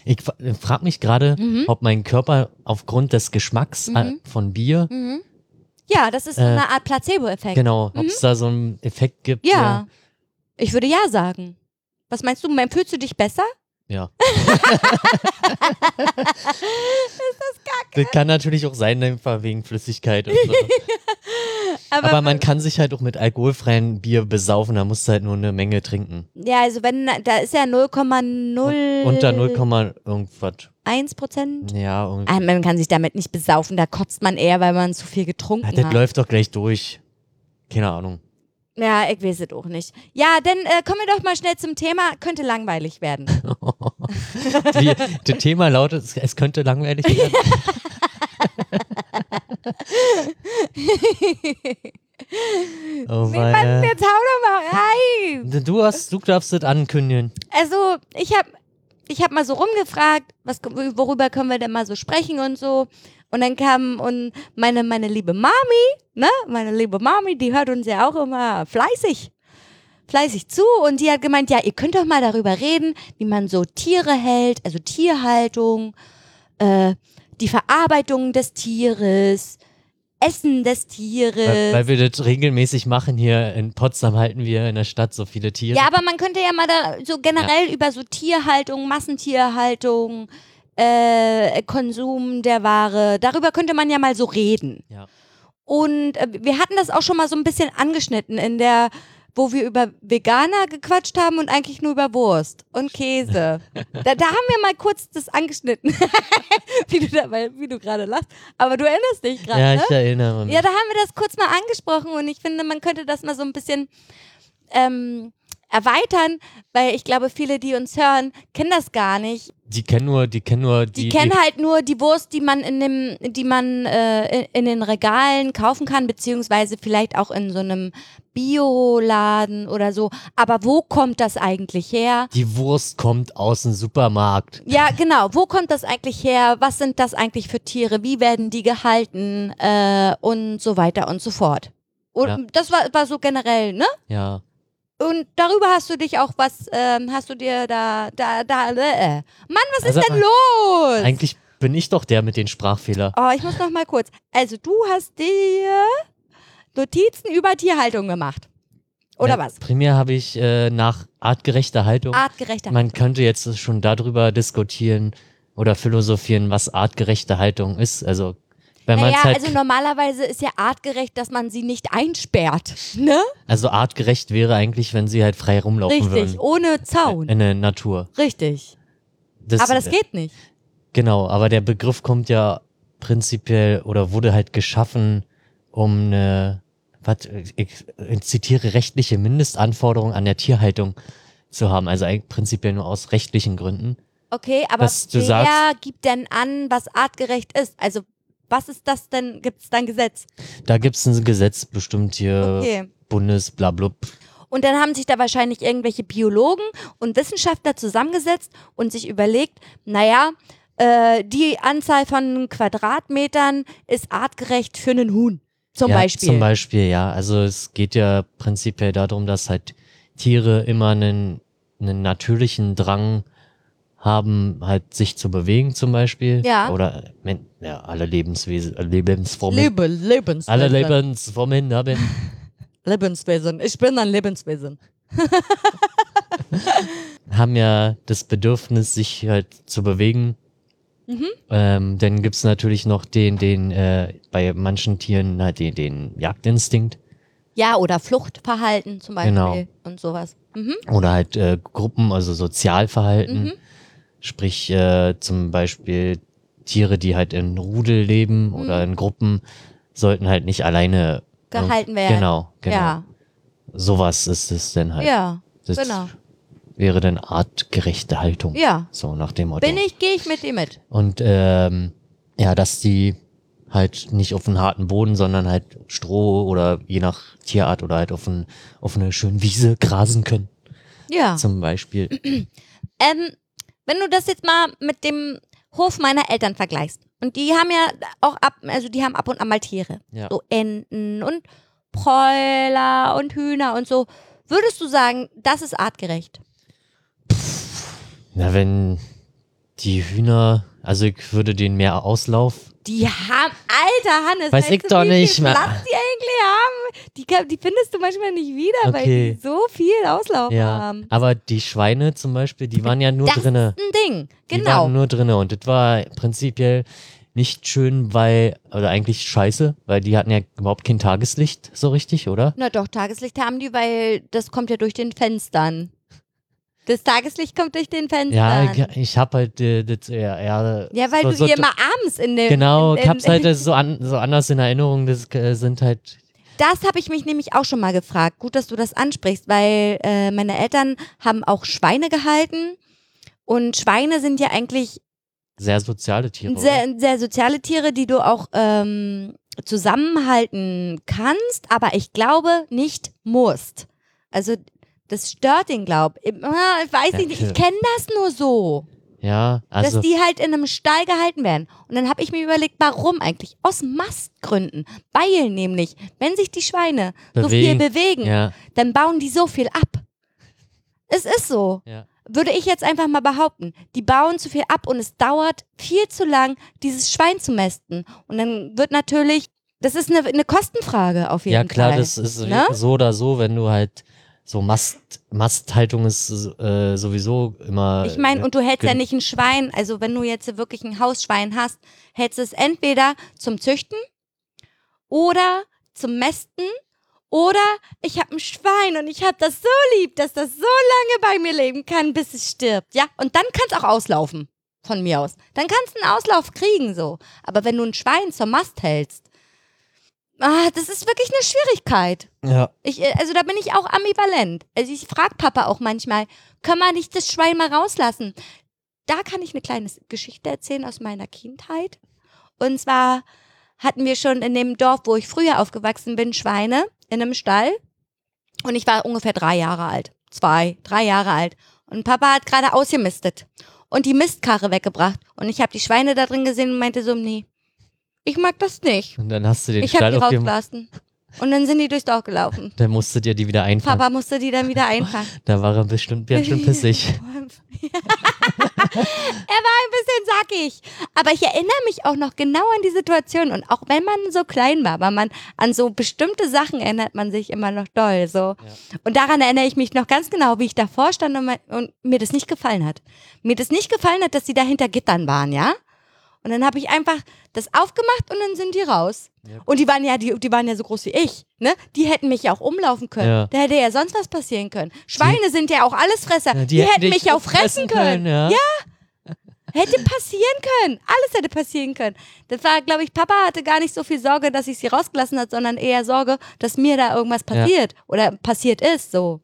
Ich frage mich gerade, Mhm. ob mein Körper aufgrund des Geschmacks äh, Mhm. von Bier, Mhm. Ja, das ist Äh, eine Art Placebo-Effekt. genau, ob es da so einen Effekt gibt. Ja. Ich würde ja sagen. Was meinst du? Fühlst du dich besser? Ja. das kann natürlich auch sein, einfach wegen Flüssigkeit und so. Aber, Aber man kann sich halt auch mit alkoholfreiem Bier besaufen, da musst du halt nur eine Menge trinken. ja, also wenn, da ist ja 0,01 Unter 0, irgendwas. Prozent. Ja, und Ah, Man kann sich damit nicht besaufen, da kotzt man eher, weil man zu viel getrunken Ah, das hat. läuft doch gleich durch. Keine Ahnung. Ja, ich weiß es auch nicht. Ja, dann äh, kommen wir doch mal schnell zum Thema. Könnte langweilig werden. Das Thema lautet, es könnte langweilig werden. Oh, Nee, Mann, weil, jetzt hau doch mal hast, du darfst das ankündigen. Also, ich habe ich hab mal so rumgefragt, was, worüber können wir denn mal so sprechen und so. Und dann kam und meine, meine liebe Mami, ne, meine liebe Mami, die hört uns ja auch immer fleißig, fleißig zu. Und die hat gemeint, ja, ihr könnt doch mal darüber reden, wie man so Tiere hält, also Tierhaltung, äh, die Verarbeitung des Tieres, Essen des Tieres. Weil, weil wir das regelmäßig machen hier in Potsdam, halten wir in der Stadt so viele Tiere. Ja, aber man könnte ja mal da so generell über so Tierhaltung, Massentierhaltung, äh, Konsum der Ware, darüber könnte man ja mal so reden. Ja. Und äh, wir hatten das auch schon mal so ein bisschen angeschnitten in der, wo wir über Veganer gequatscht haben und eigentlich nur über Wurst und Käse. da, da haben wir mal kurz das angeschnitten, wie du dabei, wie du gerade lachst. Aber du erinnerst dich gerade, Ja, ne? ich erinnere mich. Ja, da haben wir das kurz mal angesprochen und ich finde, man könnte das mal so ein bisschen ähm, erweitern, weil ich glaube, viele, die uns hören, kennen das gar nicht. Die kennen nur, die kennen nur Die, die. kennen halt nur die Wurst, die man in dem, die man äh, in, in den Regalen kaufen kann, beziehungsweise vielleicht auch in so einem Bioladen oder so. Aber wo kommt das eigentlich her? die Wurst kommt aus dem Supermarkt. Ja, genau. Wo kommt das eigentlich her? Was sind das eigentlich für Tiere? Wie werden die gehalten? Äh, und so weiter und so fort. Und Ja. das war, war so generell, ne? Ja. Und darüber hast du dich auch was, ähm, hast du dir da, da, da, äh. Mann, was Also, ist denn los? Eigentlich bin ich doch der mit den Sprachfehler. Oh, ich muss noch mal kurz. Also du hast dir Notizen über Tierhaltung gemacht. Oder Ja, was? Primär habe ich äh, nach artgerechter Haltung. Artgerechter. Man könnte jetzt schon darüber diskutieren oder philosophieren, was artgerechte Haltung ist. Also, wenn naja, halt. also normalerweise ist ja artgerecht, dass man sie nicht einsperrt. Ne? Also artgerecht wäre eigentlich, wenn sie halt frei rumlaufen Richtig, würden. ohne Zaun. In der Natur. Richtig. Das, Aber das geht nicht. Genau, aber der Begriff kommt ja prinzipiell oder wurde halt geschaffen, um eine, was, ich, ich zitiere, rechtliche Mindestanforderungen an der Tierhaltung zu haben. Also eigentlich prinzipiell nur aus rechtlichen Gründen. Okay, aber wer sagst- gibt denn an, was artgerecht ist? Also was ist das denn? Gibt es da ein Gesetz? Da gibt's ein Gesetz, bestimmt hier Okay. Bundes, blablub. Und dann haben sich da wahrscheinlich irgendwelche Biologen und Wissenschaftler zusammengesetzt und sich überlegt, naja, äh, die Anzahl von Quadratmetern ist artgerecht für einen Huhn. Zum ja, Beispiel. Zum Beispiel, ja. Also es geht ja prinzipiell darum, dass halt Tiere immer einen, einen natürlichen Drang haben, halt sich zu bewegen zum Beispiel. Ja. Oder ja, alle Lebenswesen, äh, Lebensformen. Lebe, Lebenswesen. alle Lebensformen haben. Lebenswesen. Ich bin ein Lebenswesen. haben ja das Bedürfnis, sich halt zu bewegen. Mhm. Ähm, dann gibt's natürlich noch den, den äh, bei manchen Tieren halt den, den Jagdinstinkt Ja, oder Fluchtverhalten zum Beispiel Genau. und sowas. Mhm. oder halt äh, Gruppen, also Sozialverhalten. Mhm. Sprich äh, zum Beispiel Tiere, die halt in Rudel leben Mhm. oder in Gruppen, sollten halt nicht alleine Gehalten werden. Genau, genau. Ja, Sowas ist es dann halt. ja, das genau. wäre dann artgerechte Haltung. Ja. So nach dem Motto. Bin ich, gehe ich mit dir mit. Und ähm, ja, dass die halt nicht auf einen harten Boden, sondern halt Stroh oder je nach Tierart oder halt auf, ein, auf eine schöne Wiese grasen können, Ja. zum Beispiel. Ähm, wenn du das jetzt mal mit dem Hof meiner Eltern vergleichst. Und die haben ja auch ab, also die haben ab und an mal Tiere. Ja. So Enten und Bräuler und Hühner und so. Würdest du sagen, das ist artgerecht? Na, wenn die Hühner, also ich würde denen mehr Auslauf Die haben, alter Hannes, Weiß ich doch nicht mehr. Platz die eigentlich haben? Die, kann- die findest du manchmal nicht wieder, weil Okay. die so viel Auslauf Ja, haben. aber die Schweine zum Beispiel, die waren ja nur das drinne. ist ein Ding, Die genau. waren nur drinne und das war prinzipiell nicht schön, weil, oder eigentlich scheiße, weil die hatten ja überhaupt kein Tageslicht so richtig, oder? Na doch, Tageslicht haben die, weil das kommt ja durch den Fenstern. Das Tageslicht kommt durch den Fenstern. Ja, ich, hab halt äh, das eher, eher Ja, weil so, du so, die immer abends in dem. Genau, in, ich hab's halt so, an, so anders in Erinnerung, das äh, sind halt, Das habe ich mich nämlich auch schon mal gefragt. Gut, dass du das ansprichst, weil äh, meine Eltern haben auch Schweine gehalten. Und Schweine sind ja eigentlich sehr soziale Tiere. sehr, sehr soziale Tiere, die du auch ähm, zusammenhalten kannst, aber ich glaube nicht musst. Also das stört ihn, glaub ich. Ich weiß nicht, ich kenne das nur so. Ja, also dass die halt in einem Stall gehalten werden. Und dann habe ich mir überlegt, warum eigentlich? Aus Mastgründen. Weil nämlich, wenn sich die Schweine so viel Bewegen. bewegen, ja, dann bauen die so viel ab. Es ist so. ja. Würde ich jetzt einfach mal behaupten. Die bauen zu viel ab und es dauert viel zu lang, dieses Schwein zu mästen. Und dann wird natürlich, das ist eine, eine Kostenfrage auf jeden Ja, klar, Fall. das ist ne? so oder so, wenn du halt so Mast, Masthaltung ist äh, sowieso immer. Ich meine, und du hältst ja nicht ein Schwein, also wenn du jetzt wirklich ein Hausschwein hast, hältst du es entweder zum Züchten oder zum Mästen oder ich habe ein Schwein und ich habe das so lieb, dass das so lange bei mir leben kann, bis es stirbt. Ja, und dann kann es auch auslaufen, von mir aus. Dann kannst du einen Auslauf kriegen, so. Aber wenn du ein Schwein zur Mast hältst, ah, das ist wirklich eine Schwierigkeit. ja, Ich, äh, also da bin ich auch ambivalent. Also ich frage Papa auch manchmal, können wir nicht das Schwein mal rauslassen? Da kann ich eine kleine Geschichte erzählen aus meiner Kindheit. Und zwar hatten wir schon in dem Dorf, wo ich früher aufgewachsen bin, Schweine in einem Stall. Und ich war ungefähr drei Jahre alt. Zwei, drei Jahre alt. Und Papa hat gerade ausgemistet und die Mistkarre weggebracht. Und ich habe die Schweine da drin gesehen und meinte so, nee, ich mag das nicht. und dann hast du den Ich habe Stall die auf dem. rausgelassen. Und dann sind die durchs Dorf gelaufen. Dann musstet ihr die wieder einfangen. Papa musste die dann wieder einfangen. Da war er bestimmt ganz schön pissig. er war ein bisschen sackig. Aber ich erinnere mich auch noch genau an die Situation. Und auch wenn man so klein war, aber man an so bestimmte Sachen erinnert man sich immer noch doll. So. Und daran erinnere ich mich noch ganz genau, wie ich davor stand und, mein- und mir das nicht gefallen hat. Mir das nicht gefallen hat, dass sie da hinter Gittern waren, ja? Und dann habe ich einfach das aufgemacht und dann sind die raus. Ja. Und die waren ja, die, die waren ja so groß wie ich, ne? Die hätten mich ja auch umlaufen können. Ja. Da hätte ja sonst was passieren können. Schweine sind ja auch Allesfresser. Ja, die, hätten dich mich auch fressen können. ja. Hätte passieren können. Alles hätte passieren können. Das war, glaube ich, Papa hatte gar nicht so viel Sorge, dass ich sie rausgelassen hat, sondern eher Sorge, dass mir da irgendwas Ja. passiert oder passiert ist, so.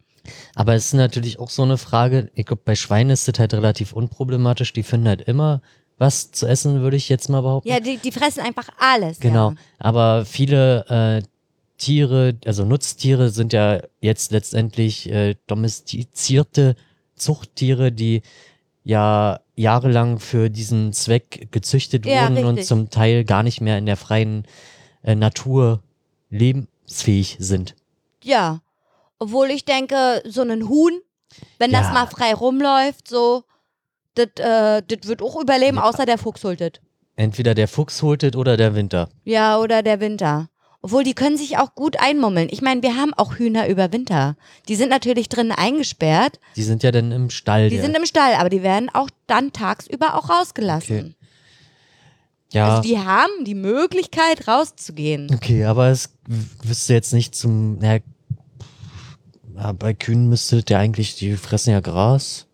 Aber es ist natürlich auch so eine Frage, ich glaube, bei Schweinen ist das halt relativ unproblematisch. Die finden halt immer was zu essen, würde ich jetzt mal behaupten. Ja, die, die fressen einfach alles. Genau. Ja. Aber viele äh, Tiere, also Nutztiere sind ja jetzt letztendlich äh, domestizierte Zuchttiere, die ja jahrelang für diesen Zweck gezüchtet Ja, wurden und richtig. zum Teil gar nicht mehr in der freien äh, Natur lebensfähig sind. Ja. Obwohl ich denke, so ein Huhn, wenn das Ja. mal frei rumläuft, so, das äh, das wird auch überleben, Ja. außer der Fuchs holt das. Entweder der Fuchs holt oder der Winter. Ja, oder der Winter. Obwohl, die können sich auch gut einmummeln. Ich meine, wir haben auch Hühner über Winter. Die sind natürlich drinnen eingesperrt. Die sind ja dann im Stall. Die der- sind im Stall, aber die werden auch dann tagsüber auch rausgelassen. ja. Also die haben die Möglichkeit rauszugehen. Okay, aber es wüsste jetzt nicht zum. Na, ja, bei Kühen müsste der eigentlich, die fressen ja Gras.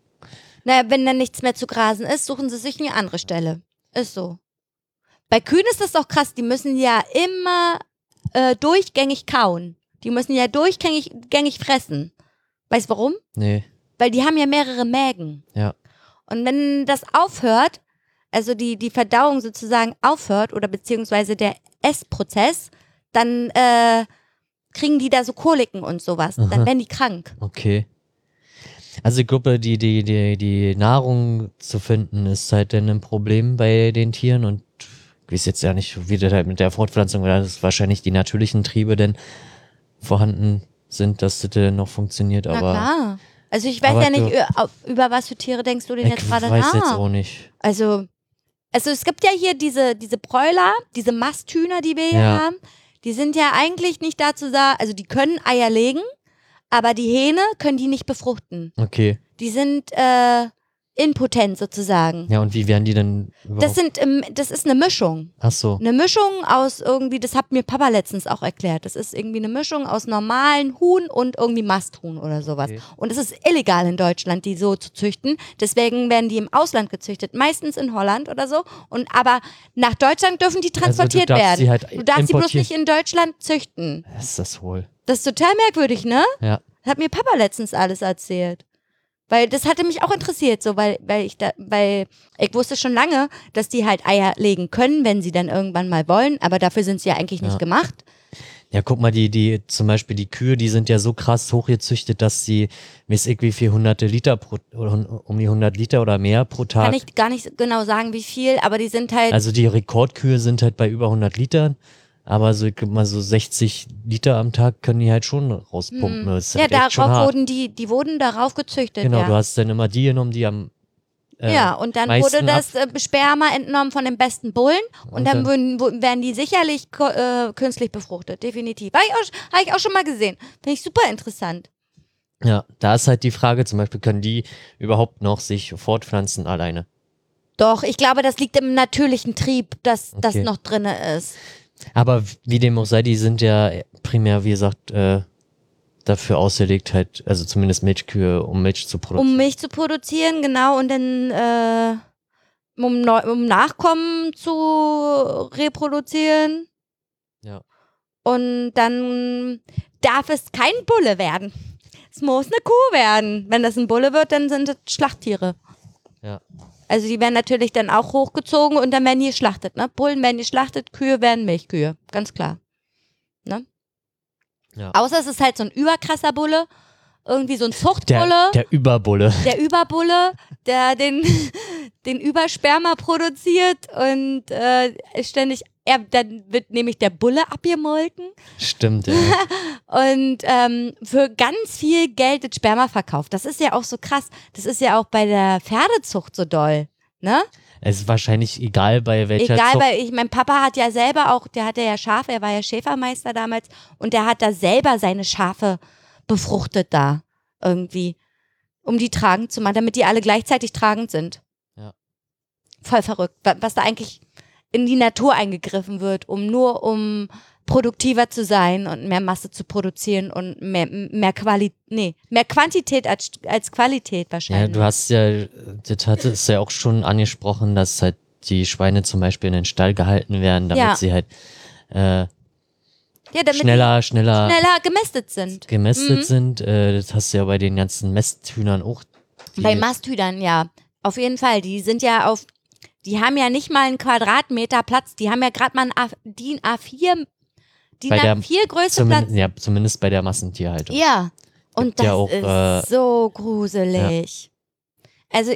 Naja, wenn dann nichts mehr zu grasen ist, suchen sie sich eine andere Stelle. Ist so. Bei Kühen ist das doch krass, die müssen ja immer äh, durchgängig kauen. Die müssen ja durchgängig gängig fressen. Weißt du warum? Nee, Weil die haben ja mehrere Mägen. ja. Und wenn das aufhört, also die, die Verdauung sozusagen aufhört oder beziehungsweise der Essprozess, dann äh, kriegen die da so Koliken und sowas. Aha. Dann werden die krank. Okay. Also ich glaube, die, die, die, die Nahrung zu finden ist halt dann ein Problem bei den Tieren und ich weiß jetzt ja nicht, wie das halt mit der Fortpflanzung, weil das wahrscheinlich die natürlichen Triebe denn vorhanden sind, dass das dann noch funktioniert, Na aber klar. Also ich weiß ja nicht, über, über was für Tiere denkst du denn ich jetzt gerade weiß jetzt nach? auch nicht. Also Also es gibt ja hier diese, diese Bräuler, diese Masthühner, die wir hier Ja. haben. Die sind ja eigentlich nicht dazu da, also die können Eier legen, aber die Hähne können die nicht befruchten. Okay. Die sind äh, impotent sozusagen. Ja, und wie werden die denn überhaupt? Das sind, ähm, das ist eine Mischung. Ach so. Eine Mischung aus irgendwie, das hat mir Papa letztens auch erklärt. Das ist irgendwie eine Mischung aus normalen Huhn und irgendwie Masthuhn oder sowas. Okay. Und es ist illegal in Deutschland, die so zu züchten. Deswegen werden die im Ausland gezüchtet, meistens in Holland oder so. Und aber nach Deutschland dürfen die transportiert also du werden. Halt du darfst sie bloß nicht in Deutschland züchten. Was ist das wohl? Das ist total merkwürdig, ne? Ja. Das hat mir Papa letztens alles erzählt. Weil das hatte mich auch interessiert, so, weil, weil ich da, weil ich wusste schon lange, dass die halt Eier legen können, wenn sie dann irgendwann mal wollen, aber dafür sind sie ja eigentlich nicht Ja. gemacht. Ja, guck mal, die, die, zum Beispiel die Kühe, die sind ja so krass hochgezüchtet, dass sie, weiß ich, wie viel hunderte Liter pro, um die 100 Liter oder mehr pro Tag. Kann ich gar nicht genau sagen, wie viel, aber die sind halt, Also die Rekordkühe sind halt bei über 100 Litern, aber so, ich mal so 60 Liter am Tag können die halt schon rauspumpen. Das ist Hm. ja, halt darauf wurden die, die wurden darauf gezüchtet, Genau, ja. du hast dann immer die genommen, die am äh, ja, und dann wurde das äh, Sperma entnommen von den besten Bullen und, Und dann, dann- würden, werden die sicherlich äh, künstlich befruchtet, definitiv. Habe ich, auch- hab ich auch schon mal gesehen. Finde ich super interessant. Ja, da ist halt die Frage, zum Beispiel, können die überhaupt noch sich fortpflanzen alleine? Doch, ich glaube, das liegt im natürlichen Trieb, dass das Okay. noch drinne ist. Aber wie dem auch sei, die sind ja primär, wie gesagt, äh, dafür ausgelegt, halt, also zumindest Milchkühe, um Milch zu produzieren. Um Milch zu produzieren, genau, und dann äh, um, Neu um Nachkommen zu reproduzieren. Ja. Und dann darf es kein Bulle werden. Es muss eine Kuh werden. Wenn das ein Bulle wird, dann sind es Schlachttiere. Ja. Also die werden natürlich dann auch hochgezogen und dann werden die geschlachtet. Ne? Bullen werden geschlachtet, Kühe werden Milchkühe. Ganz klar. Ne? Ja. Außer es ist halt so ein überkrasser Bulle. Irgendwie so ein Zuchtbulle. Der, der Überbulle. der Überbulle, der den, den Übersperma produziert und äh, ständig, er, dann wird nämlich der Bulle abgemolken Stimmt, ja. und ähm, für ganz viel Geld das Sperma verkauft. Das ist ja auch so krass. Das ist ja auch bei der Pferdezucht so doll. Ne? Es ist wahrscheinlich egal, bei welcher Egal, Zucht. weil ich, mein Papa hat ja selber auch, der hatte ja Schafe, er war ja Schäfermeister damals und der hat da selber seine Schafe befruchtet da irgendwie, um die tragend zu machen, damit die alle gleichzeitig tragend sind. Ja. Voll verrückt, wa- was da eigentlich in die Natur eingegriffen wird, um nur um produktiver zu sein und mehr Masse zu produzieren und mehr, mehr Qualität, nee, mehr Quantität als, als Qualität Ja, wahrscheinlich. du hast ja, das hat es ja auch schon angesprochen, dass halt die Schweine zum Beispiel in den Stall gehalten werden, damit Ja. sie halt äh, ja, schneller, schneller, schneller gemästet sind. gemästet Mhm. sind. Äh, das hast du ja bei den ganzen Mästhühnern auch. Bei Masthühnern, ja. Auf jeden Fall. Die sind ja auf, die haben ja nicht mal einen Quadratmeter Platz. Die haben ja gerade mal einen A, DIN A4, DIN Bei der- A4 Größe Platz. zumindest, ja, zumindest bei der Massentierhaltung. Ja. Und Gibt das ja auch, ist äh, so gruselig. Also,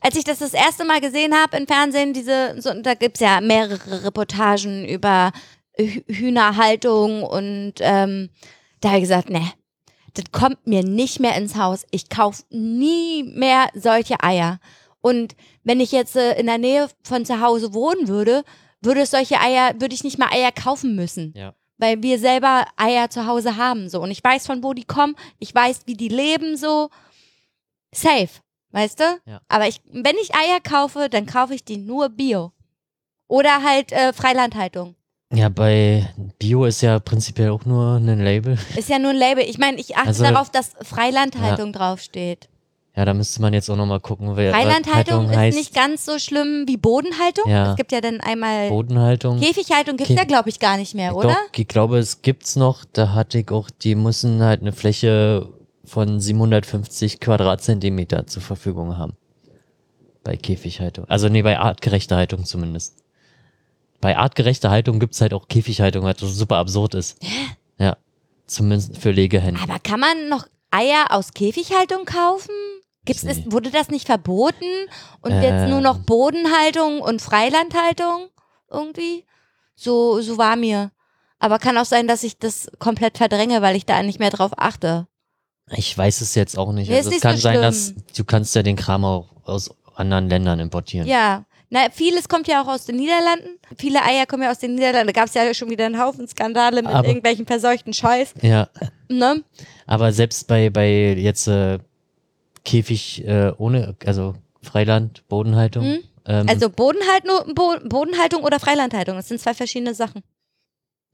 als ich das das erste Mal gesehen habe im Fernsehen, diese, so, da gibt's ja mehrere Reportagen über Hü- Hühnerhaltung und ähm, da habe ich gesagt, ne, das kommt mir nicht mehr ins Haus. Ich kaufe nie mehr solche Eier. Und wenn ich jetzt äh, in der Nähe von zu Hause wohnen würde, würde es solche Eier, würde ich nicht mal Eier kaufen müssen Ja. weil wir selber Eier zu Hause haben so und ich weiß von wo die kommen, ich weiß wie die leben so safe, weißt du? Ja. Aber ich wenn ich Eier kaufe, dann kaufe ich die nur Bio oder halt äh, Freilandhaltung. Ja, bei Bio ist ja prinzipiell auch nur ein Label. Ist ja nur ein Label. Ich meine, ich achte Also- darauf, dass Freilandhaltung draufsteht. Ja, da müsste man jetzt auch nochmal gucken, wer Freilandhaltung ist heißt nicht ganz so schlimm wie Bodenhaltung. Ja. Es gibt ja dann einmal Bodenhaltung. Käfighaltung gibt's Kä- ja glaube ich gar nicht mehr, oder? Doch, ich glaube, es gibt's noch. Da hatte ich auch, die müssen halt eine Fläche von 750 Quadratzentimeter zur Verfügung haben. Bei Käfighaltung. Also nee, bei artgerechter Haltung zumindest. Bei artgerechter Haltung gibt's halt auch Käfighaltung, was super absurd ist. Ja. Zumindest für Legehennen. Aber kann man noch Eier aus Käfighaltung kaufen? Gibt's, ist, wurde das nicht verboten? Und jetzt nur noch Ähm. Bodenhaltung und Freilandhaltung irgendwie? So, so war mir. Aber kann auch sein, dass ich das komplett verdränge, weil ich da nicht mehr drauf achte. Ich weiß es jetzt auch nicht. Nee, also es nicht so kann sein, dass du kannst ja den Kram auch aus anderen Ländern importieren. Ja, Na, vieles kommt ja auch aus den Niederlanden. Viele Eier kommen ja aus den Niederlanden. Da gab es ja schon wieder einen Haufen Skandale mit Aber- irgendwelchen verseuchten Scheiß. Ja, Ne? aber selbst bei, bei jetzt äh, Käfig äh, ohne, also Freiland, Bodenhaltung. Mhm. Ähm, Also Bodenhaltung, Bo Bodenhaltung oder Freilandhaltung, das sind zwei verschiedene Sachen.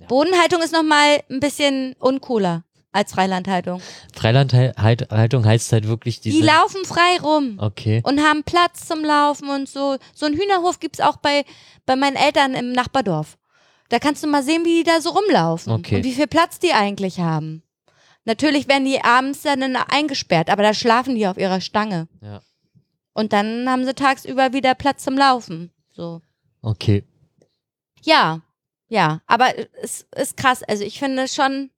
Bodenhaltung ist nochmal ein bisschen uncooler als Freilandhaltung. Freilandhaltung heißt halt wirklich diese. Die laufen frei rum okay. und haben Platz zum Laufen und so. So einen Hühnerhof gibt's auch bei, bei meinen Eltern im Nachbardorf. Da kannst du mal sehen, wie die da so rumlaufen Okay. und wie viel Platz die eigentlich haben. Natürlich werden die abends dann eingesperrt, aber da schlafen die auf ihrer Stange. Ja. Und dann haben sie tagsüber wieder Platz zum Laufen. So. Okay. Ja, ja, aber es ist krass. Also ich finde schon,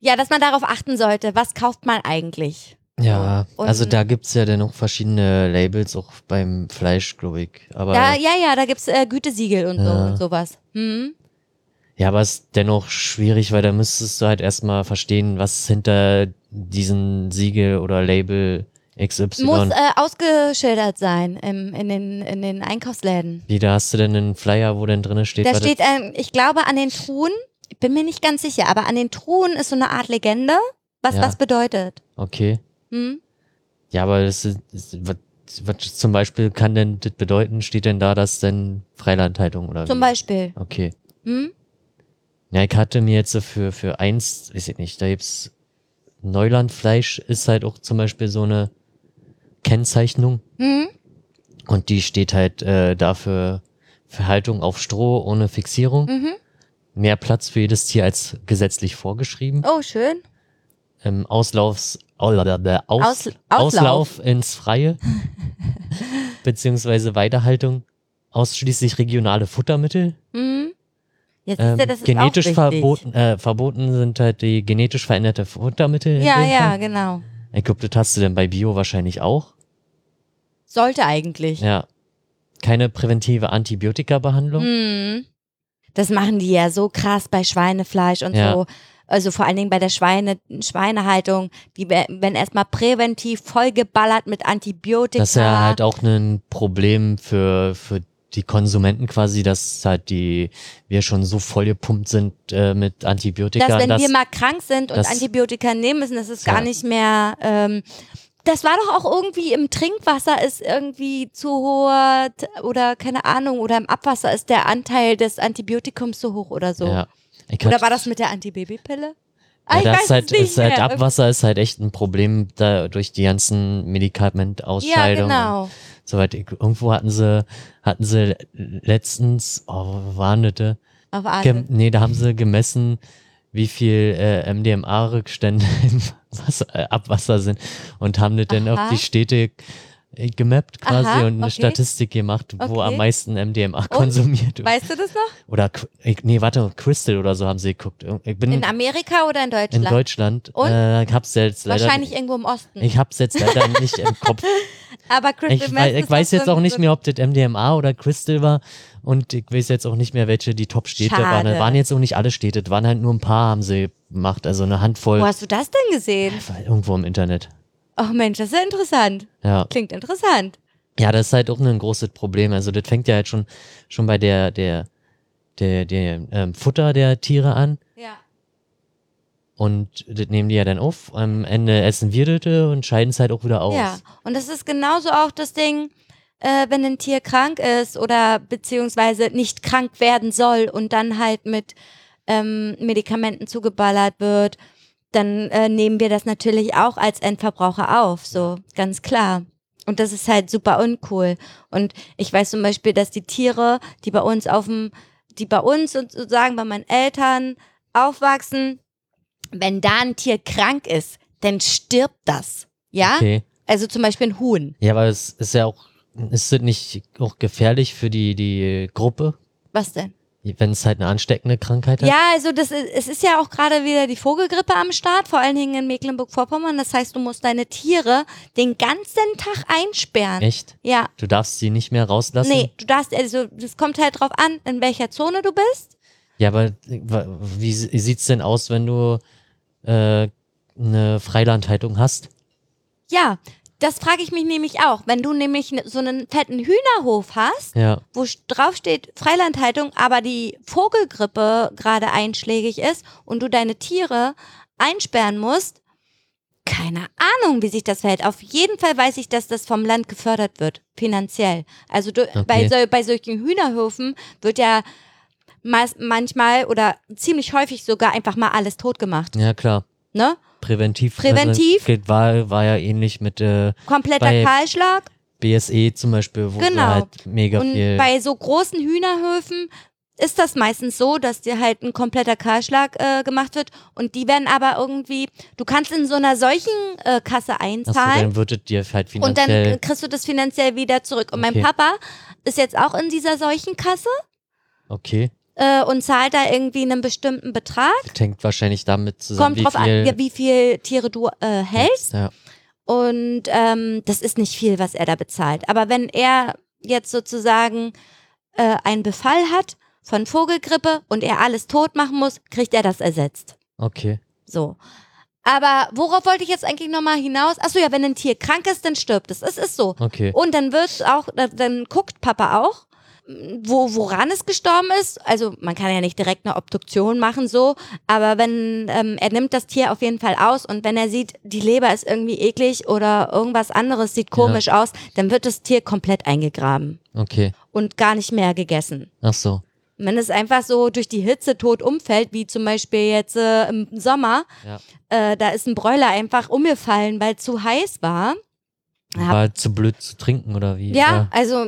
ja, dass man darauf achten sollte, was kauft man eigentlich? Ja, Und- also da gibt's ja dann noch verschiedene Labels, auch beim Fleisch, glaube ich. Aber Da, ja, ja, da gibt's äh, Gütesiegel und so Ja. und sowas. Hm? Ja, aber es ist dennoch schwierig, weil da müsstest du halt erstmal verstehen, was hinter diesen Siegel oder Label XY. Muss äh, ausgeschildert sein im, in, den, in den Einkaufsläden. Wie, da hast du denn einen Flyer, wo denn drinne steht? Da steht, ähm, ich glaube, an den Truhen, ich bin mir nicht ganz sicher, aber an den Truhen ist so eine Art Legende, was Ja. was bedeutet. das- Okay. Hm? Ja, aber das ist, ist, was, was zum Beispiel kann denn das bedeuten? Steht denn da, dass denn Freilandhaltung oder Zum wie? Beispiel. Okay. Hm? Ja, ich hatte mir jetzt so für, für eins, weiß ich nicht, da gibt's Neulandfleisch ist halt auch zum Beispiel so eine Kennzeichnung Hm? und die steht halt äh, dafür für Haltung auf Stroh ohne Fixierung. Mhm. Mehr Platz für jedes Tier als gesetzlich vorgeschrieben. Oh, schön. Ähm, Auslaufs, Aus, Aus, Aus- Auslauf. Auslauf. ins Freie. beziehungsweise Weiterhaltung. Ausschließlich regionale Futtermittel. Hm? Jetzt Ähm, ist ja, das ist genetisch wichtig. verboten, äh, verboten sind halt die genetisch veränderte Futtermittel. Ja, ja, Fall. genau. Ich glaube, das hast du denn bei Bio wahrscheinlich auch. Sollte eigentlich. Ja. Keine präventive Antibiotika-Behandlung. Hm. Das machen die ja so krass bei Schweinefleisch und Ja. so. Also vor allen Dingen bei der Schweine, Schweinehaltung, die we- werden erstmal präventiv vollgeballert mit Antibiotika. Das ist ja halt auch ein Problem für, für die Konsumenten quasi, dass halt die, wir schon so vollgepumpt sind äh, mit Antibiotika. dass wenn dass- wir mal krank sind und das- Antibiotika nehmen müssen, das ist Ja. gar nicht mehr. Ähm, das war doch auch irgendwie im Trinkwasser ist irgendwie zu hoher oder keine Ahnung oder im Abwasser ist der Anteil des Antibiotikums zu hoch oder so. ja. Ich Oder war das mit der Antibabypille? Ja, ich das halt, ist halt. Abwasser ist halt echt ein Problem da durch die ganzen Ja, Medikamentausscheidungen. genau. Soweit ich, irgendwo hatten sie, hatten sie letztens, oh, waren das? denn? Auf Atem. Nee, da haben sie gemessen, wie viel äh, MDMA-Rückstände im Wasser, äh, Abwasser sind und haben das dann auf die Städte äh, gemappt quasi Aha, und eine okay. Statistik gemacht, wo Okay. am meisten MDMA konsumiert wird. Weißt du das noch? Oder, ich- nee, warte, Crystal oder so haben sie geguckt. Ich bin In Amerika oder in in Deutschland? Deutschland. Und? Äh, hab's jetzt leider, Wahrscheinlich irgendwo im Osten. ich hab's jetzt leider nicht im Kopf. Aber Crystal Ich, Meth wei ist ich weiß jetzt auch nicht mehr, ob das MDMA oder Crystal war. Und ich weiß jetzt auch nicht mehr, welche die Top-Städte waren. Das waren jetzt auch nicht alle Städte, das waren halt nur ein paar, haben sie gemacht. Also eine Handvoll. Wo hast du das denn gesehen? War Irgendwo im Internet. Ach Mensch, das ist ja interessant. Ja. Klingt interessant. Ja, das ist halt auch ein großes Problem. Also das fängt ja halt schon, schon bei der, der, der, der ähm, Futter der Tiere an. Ja. Und das nehmen die ja dann auf. Am Ende essen wir das und scheiden es halt auch wieder aus. Ja, und das ist genauso auch das Ding, äh, wenn ein Tier krank ist oder beziehungsweise nicht krank werden soll und dann halt mit ähm, Medikamenten zugeballert wird, dann äh, nehmen wir das natürlich auch als Endverbraucher auf, so ganz klar. Und das ist halt super uncool. Und ich weiß zum Beispiel, dass die Tiere, die bei uns auf dem, die bei uns sozusagen bei meinen Eltern aufwachsen, wenn da ein Tier krank ist, dann stirbt das. Ja? Okay. Also zum Beispiel ein Huhn. Ja, aber es ist ja auch, ist das nicht auch gefährlich für die, die Gruppe, Was denn? Wenn es halt eine ansteckende Krankheit hat? Ja, also das ist, es ist ja auch gerade wieder die Vogelgrippe am Start, vor allen Dingen in Mecklenburg-Vorpommern. Das heißt, du musst deine Tiere den ganzen Tag einsperren. Echt? Ja. Du darfst sie nicht mehr rauslassen? Nee, du darfst, also das kommt halt drauf an, in welcher Zone du bist. Ja, aber wie sie- sieht's denn aus, wenn du äh, eine Freilandhaltung hast? Ja, Das frage ich mich nämlich auch. Wenn du nämlich so einen fetten Hühnerhof hast, Ja, wo drauf steht Freilandhaltung, aber die Vogelgrippe gerade einschlägig ist und du deine Tiere einsperren musst, keine Ahnung, wie sich das verhält. Auf jeden Fall weiß ich, dass das vom Land gefördert wird, finanziell. Also du, Okay. bei, so, bei solchen Hühnerhöfen wird ja manchmal oder ziemlich häufig sogar einfach mal alles tot gemacht. ja klar. Ne? Präventiv. Präventiv? Also, war, war ja ähnlich mit äh, Kompletter Kahlschlag. BSE zum Beispiel, wo Genau. halt mega Und viel. bei so großen Hühnerhöfen ist das meistens so, dass dir halt ein kompletter Kahlschlag äh, gemacht wird und die werden aber irgendwie, du kannst in so einer solchen äh, Kasse einzahlen dann wird es dir halt und dann finanziell. kriegst du das finanziell wieder zurück. Und mein Okay. Papa ist jetzt auch in dieser solchen Kasse okay. Äh, und zahlt da irgendwie einen bestimmten Betrag. Das hängt wahrscheinlich damit zusammen, Kommt wie drauf viel. an, wie viel Tiere du äh, hältst. Ja. Und ähm, das ist nicht viel, was er da bezahlt. Aber wenn er jetzt sozusagen äh, einen Befall hat von Vogelgrippe und er alles tot machen muss, kriegt er das ersetzt. Okay. So. Aber worauf wollte ich jetzt eigentlich nochmal hinaus? Achso, ja, wenn ein Tier krank ist, dann stirbt es. Es ist so. Okay. Und dann wird auch, dann guckt Papa auch, wo, woran es gestorben ist. Also man kann ja nicht direkt eine Obduktion machen so, aber wenn ähm, er nimmt das Tier auf jeden Fall aus und wenn er sieht, die Leber ist irgendwie eklig oder irgendwas anderes sieht komisch aus, dann wird das Tier komplett eingegraben Okay. und gar nicht mehr gegessen. Ach so. Wenn es einfach so durch die Hitze tot umfällt, wie zum Beispiel jetzt äh, im Sommer, Ja. äh, da ist ein Bräuler einfach umgefallen, weil zu heiß war. Ja. War zu blöd zu trinken oder wie? Ja, also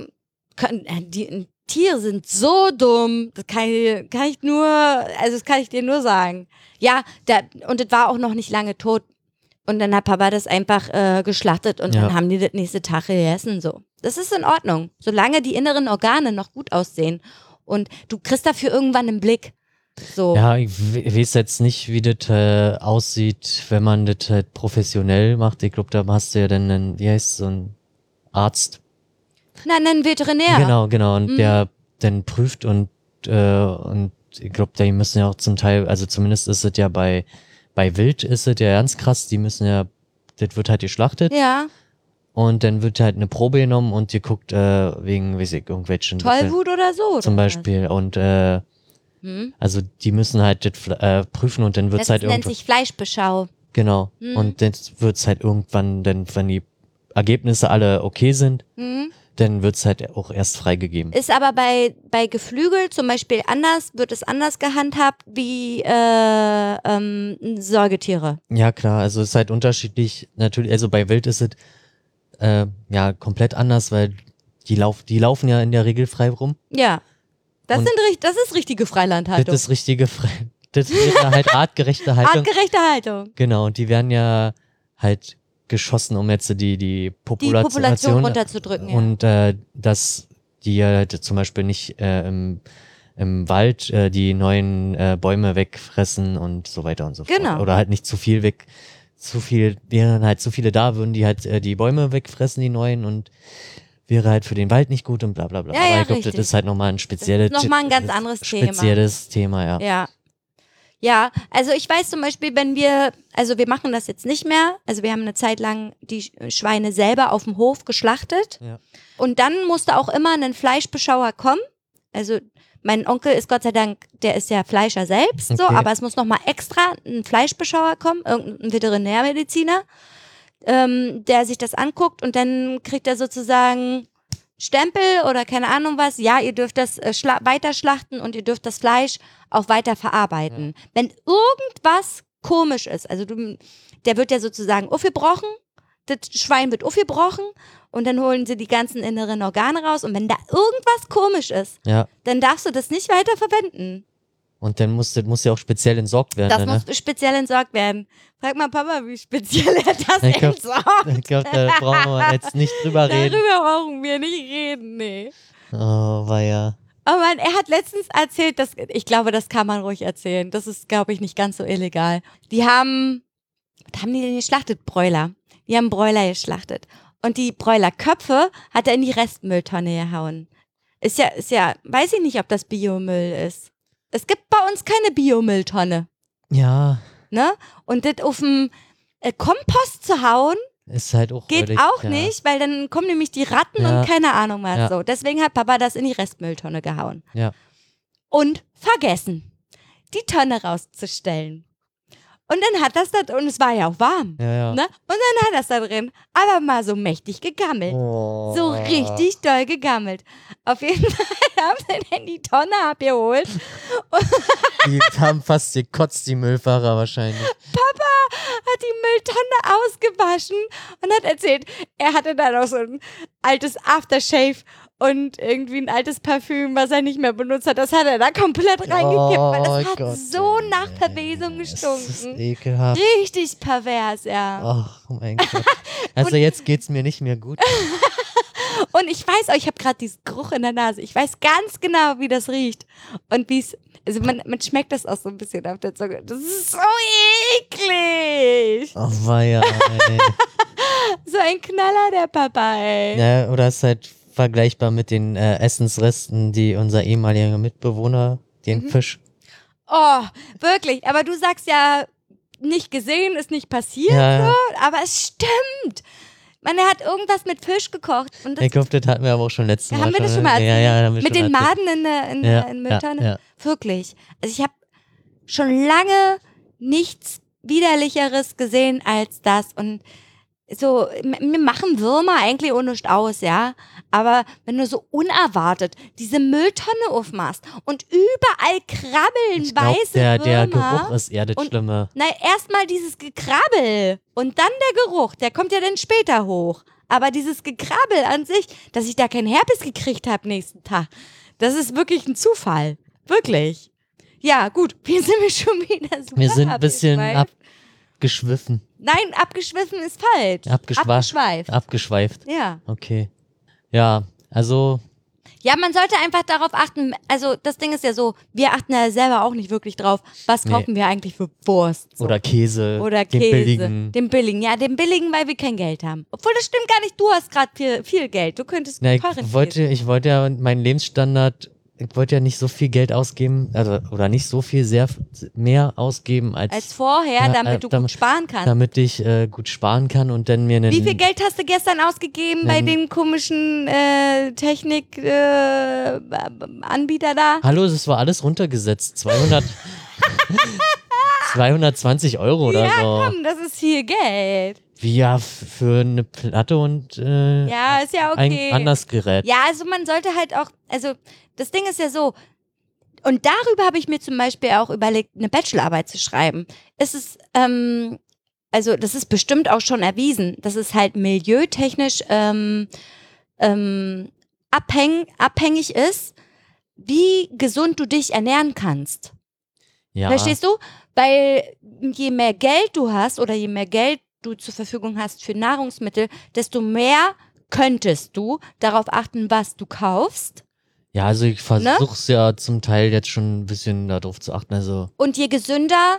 kann, äh, die Tiere sind so dumm. Das kann ich, kann ich nur, also das kann ich dir nur sagen. Ja, da, und das war auch noch nicht lange tot. Und dann hat Papa das einfach äh, geschlachtet und Ja. dann haben die das nächste Tag gegessen. So. Das ist in Ordnung, solange die inneren Organe noch gut aussehen. Und du kriegst dafür irgendwann einen Blick. So. Ja, ich we- weiß jetzt nicht, wie das äh, aussieht, wenn man das halt professionell macht. Ich glaube, da hast du ja dann einen, wie heißt so ein Arzt. Nein, ein Veterinär. Genau, genau. Und Mhm. der dann prüft und, äh, und ich glaube, die müssen ja auch zum Teil, also zumindest ist es ja bei, bei Wild ist es ja ganz krass, die müssen ja, das wird halt geschlachtet Ja, und dann wird halt eine Probe genommen und geguckt, äh, wegen, weiß ich, irgendwelchen Tollwut oder so. zum oder was? Beispiel. Und äh, Hm? also die müssen halt das äh, prüfen und dann wird's Das halt nennt irgendwann. sich Fleischbeschau. Genau. Mhm. Und dann wird's halt irgendwann, dann, wenn die Ergebnisse alle okay sind, Hm? Dann wird's halt auch erst freigegeben. Ist aber bei, bei Geflügel zum Beispiel anders, wird es anders gehandhabt wie äh, ähm, Säugetiere. Ja, klar, also es ist halt unterschiedlich. Natürlich, also bei Wild ist es äh, ja komplett anders, weil die, lauf, die laufen ja in der Regel frei rum. Ja. Das, Und- sind, das ist richtige Freilandhaltung. Das ist richtige, Fre das ist halt artgerechte Haltung. Artgerechte Haltung. Genau, und die werden ja halt geschossen, um jetzt die, die Die Population, Population runterzudrücken. Ja. und äh, dass die ja halt zum Beispiel nicht äh, im, im Wald äh, die neuen äh, Bäume wegfressen und so weiter und so fort. Genau. Oder halt nicht zu viel weg, zu viel, wären halt zu viele da, würden die halt äh, die Bäume wegfressen, die neuen und wäre halt für den Wald nicht gut und bla bla bla. Ja, Aber ja, ich glaube, das richtig. ist halt nochmal ein spezielles Das ist noch mal ein ganz anderes Thema. spezielles Thema, ja. Ja. Ja, also ich weiß zum Beispiel, wenn wir, also wir machen das jetzt nicht mehr, also wir haben eine Zeit lang die Sch- Schweine selber auf dem Hof geschlachtet Ja. und dann musste auch immer ein Fleischbeschauer kommen. Also mein Onkel ist Gott sei Dank, der ist ja Fleischer selbst, so, Okay. aber es muss nochmal extra ein Fleischbeschauer kommen, irgendein Veterinärmediziner, ähm, der sich das anguckt und dann kriegt er sozusagen Stempel oder keine Ahnung was, ja, ihr dürft das äh, schla weiter schlachten und ihr dürft das Fleisch auch weiter verarbeiten. Wenn irgendwas komisch ist, also du, der wird ja sozusagen aufgebrochen, das Schwein wird aufgebrochen und dann holen sie die ganzen inneren Organe raus und wenn da irgendwas komisch ist, Ja. dann darfst du das nicht weiter verwenden. Und dann muss, das muss ja auch speziell entsorgt werden. Das ne? muss speziell entsorgt werden. Frag mal Papa, wie speziell er das Ich glaub- entsorgt. Ich glaube, da brauchen wir jetzt nicht drüber reden. Darüber brauchen wir nicht reden, nee. Oh, war ja. Aber man, er hat letztens erzählt, dass, ich glaube, das kann man ruhig erzählen. Das ist, glaube ich, nicht ganz so illegal. Die haben, was haben die denn geschlachtet? Bräuler. Die haben Bräuler geschlachtet. Und die Bräulerköpfe hat er in die Restmülltonne gehauen. Ist ja, ist ja, weiß ich nicht, ob das Biomüll ist. Es gibt bei uns keine Biomülltonne, Ja, ne? Und das auf dem äh, Kompost zu hauen, Ist halt auch Geht auch ja. nicht, weil dann kommen nämlich die Ratten Ja. und keine Ahnung was Ja. so. Deswegen hat Papa das in die Restmülltonne gehauen. Ja. Und vergessen, die Tonne rauszustellen. Und dann hat das da, und es war ja auch warm, Ja, ja. ne? Und dann hat das da drin aber mal so mächtig gegammelt. Oh. So richtig doll gegammelt. Auf jeden Fall haben sie dann die Tonne abgeholt. Die haben fast gekotzt, die Müllfahrer wahrscheinlich. hat die Mülltonne ausgewaschen und hat erzählt, er hatte da noch so ein altes Aftershave und irgendwie ein altes Parfüm, was er nicht mehr benutzt hat. Das hat er da komplett reingekippt, weil das hat Gott, so nach Verwesung Das ist gestunken. ekelhaft. Richtig pervers, ja. Ach mein Gott. Also jetzt geht's mir nicht mehr gut. Und ich weiß auch, ich habe gerade diesen Geruch in der Nase. Ich weiß ganz genau, wie das riecht. Und wie es, also man, man schmeckt das auch so ein bisschen auf der Zunge. Das ist so eklig. Oh weia, ey. So ein Knaller, der Papa, ey. ja, Oder ist halt vergleichbar mit den äh, Essensresten, die unser ehemaliger Mitbewohner, den Mhm. Fisch. Oh, wirklich. Aber du sagst ja, nicht gesehen, ist nicht passiert, Ja, ja. so, aber es stimmt. Man, er hat irgendwas mit Fisch gekocht. Und das, Ich glaube, das hatten wir aber auch schon letztes Ja, Mal. haben wir das schon ne? mal Ja, erzählt? ja, wir mit schon den. Maden in der, in, Ja, in Mülltonne. ja, ja. Wirklich. Also ich habe schon lange nichts widerlicheres gesehen als das. Und so, mir machen Würmer eigentlich ohne nichts aus, ja. Aber wenn du so unerwartet diese Mülltonne aufmachst und überall krabbeln Ich glaub, weiße der, der Würmer. Geruch ist eher das und- Schlimme. Na, erstmal dieses Gekrabbel und dann der Geruch, der kommt ja dann später hoch. Aber dieses Gekrabbel an sich, dass ich da keinen Herpes gekriegt habe nächsten Tag, das ist wirklich ein Zufall. Wirklich. Ja, gut, wir sind wir schon wieder so Wir sind ein bisschen abgeschweift. Abgeschwiffen, Nein, abgeschwiffen ist falsch. Abgeschweift. abgeschweift. Ja. Okay. Ja, also, Ja, man sollte einfach darauf achten. Also, das Ding ist ja so, wir achten ja selber auch nicht wirklich drauf, was Nee. kaufen wir eigentlich für Wurst. So. oder Käse. Oder den Käse. billigen. Den billigen, ja, den billigen, weil wir kein Geld haben. Obwohl, das stimmt gar nicht. Du hast gerade viel, viel Geld. Du könntest Na, ich wollte, ich wollte ja meinen Lebensstandard, ich wollte ja nicht so viel Geld ausgeben, also, oder nicht so viel sehr mehr ausgeben, als, Als vorher, Ja, damit äh, du damit- gut sparen kannst. damit ich äh, gut sparen kann und dann mir einen. Wie viel Geld hast du gestern ausgegeben bei Nen- dem komischen äh, Technik-Anbieter äh, Anbieter da? Hallo, das war alles runtergesetzt. 200, 220 Euro oder ja, so. komm, das ist viel Geld. Wie ja, für eine Platte und äh, Ja, ist ja ein okay. anderes Gerät. Ja, also man sollte halt auch, also das Ding ist ja so, und darüber habe ich mir zum Beispiel auch überlegt, eine Bachelorarbeit zu schreiben. Es ist, ähm, also das ist bestimmt auch schon erwiesen, dass es halt milieutechnisch ähm, ähm, abhäng, abhängig ist, wie gesund du dich ernähren kannst. Ja, Verstehst du? Weil je mehr Geld du hast oder je mehr Geld du zur Verfügung hast für Nahrungsmittel, desto mehr könntest du darauf achten, was du kaufst. ja, also ich Ne? versuche es ja zum Teil jetzt schon ein bisschen darauf zu achten. Also Und je gesünder,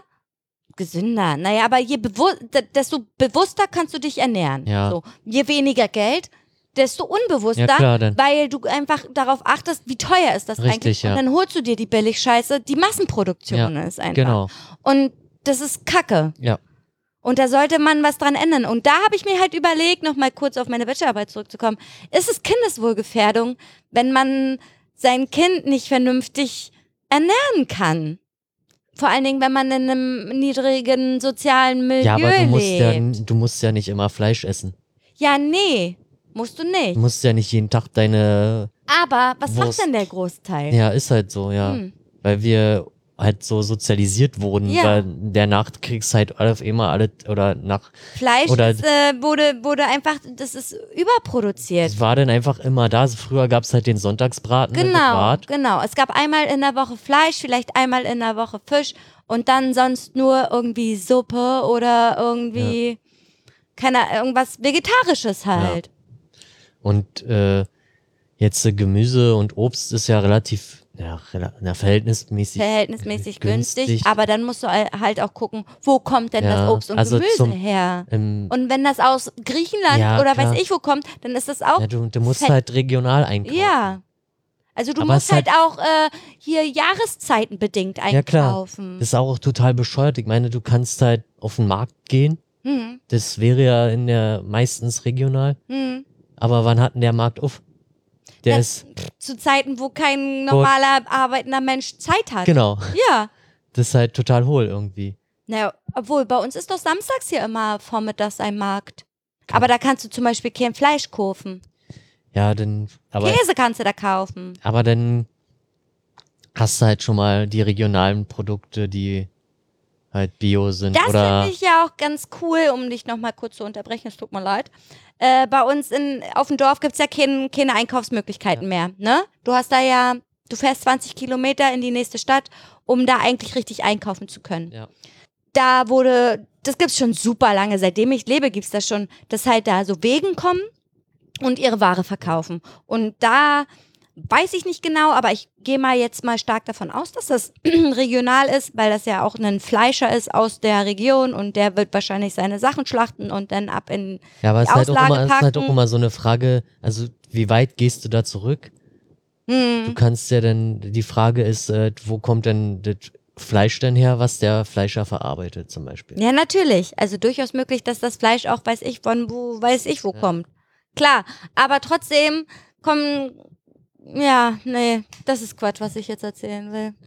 gesünder, naja, aber je bewu de- desto bewusster kannst du dich ernähren. Ja. So. Je weniger Geld, desto unbewusster. ja klar, Weil du einfach darauf achtest, wie teuer ist das Richtig, eigentlich. ja. Und dann holst du dir die Billigscheiße, die Massenproduktion ist einfach. genau. Und das ist Kacke. Ja. Und da sollte man was dran ändern. Und da habe ich mir halt überlegt, nochmal kurz auf meine Bachelorarbeit zurückzukommen, ist es Kindeswohlgefährdung, wenn man sein Kind nicht vernünftig ernähren kann? Vor allen Dingen, wenn man in einem niedrigen sozialen Milieu Ja, aber du musst ja, lebt. du musst ja nicht immer Fleisch essen. Ja, nee, musst du nicht. Du musst ja nicht jeden Tag deine. Aber was Wurst. macht denn der Großteil? Ja, ist halt so, ja. Hm. Weil wir halt so sozialisiert wurden, Ja. weil der Nachkriegszeit auf immer alle oder nach Fleisch Oder- ist, äh, wurde, wurde einfach, das ist überproduziert. es war dann einfach immer da. Früher gab's halt den Sonntagsbraten Genau, genau. Es gab einmal in der Woche Fleisch, vielleicht einmal in der Woche Fisch und dann sonst nur irgendwie Suppe oder irgendwie keine irgendwas Vegetarisches halt. Und äh, jetzt äh, Gemüse und Obst ist ja relativ, ja, na, verhältnismäßig. Verhältnismäßig günstig, günstig. aber dann musst du al- halt auch gucken, wo kommt denn Ja, das Obst und also Gemüse zum- her? Ähm, Und wenn das aus Griechenland Ja, oder klar. weiß ich wo kommt, dann ist das auch ja, du, du musst halt regional einkaufen. ja. Also du Aber musst halt halt- auch äh, hier Jahreszeitenbedingt Ja, klar. einkaufen. Das ist auch total bescheuert. Ich meine, du kannst halt auf den Markt gehen Hm. Das wäre ja in der meistens regional. Hm. Aber wann hat denn der Markt auf? Der ist, Zu Zeiten, wo kein normaler arbeitender Mensch Zeit hat. genau, Ja. das ist halt total hohl irgendwie. Naja, obwohl bei uns ist doch samstags hier immer vormittags ein Markt. Aber da kannst du zum Beispiel kein Fleisch kaufen. Ja, dann, aber, Käse kannst du da kaufen. aber dann hast du halt schon mal die regionalen Produkte, die halt bio sind Das finde ich ja auch ganz cool, um dich nochmal kurz zu unterbrechen, es tut mir leid. Äh, bei uns in, auf dem Dorf gibt's ja kein, keine Einkaufsmöglichkeiten mehr. Ne? Du hast da ja, du fährst 20 Kilometer in die nächste Stadt, um da eigentlich richtig einkaufen zu können. Ja. Da wurde, das gibt's schon super lange, seitdem ich lebe, gibt's das schon, dass halt da so Wegen kommen und ihre Ware verkaufen. Und da weiß ich nicht genau, aber ich gehe mal jetzt mal stark davon aus, dass das regional ist, weil das ja auch ein Fleischer ist aus der Region und der wird wahrscheinlich seine Sachen schlachten und dann ab in. Ja, aber es die ist halt, auch immer, es ist halt auch immer so eine Frage, also wie weit gehst du da zurück? Du Hm, kannst ja dann, die Frage ist, äh, wo kommt denn das Fleisch denn her, was der Fleischer verarbeitet zum Beispiel? ja, natürlich. Also durchaus möglich, dass das Fleisch auch weiß ich von wo, weiß ich wo Ja. kommt. Klar, aber trotzdem kommen. Ja, nee, das ist Quatsch, was ich jetzt erzählen will.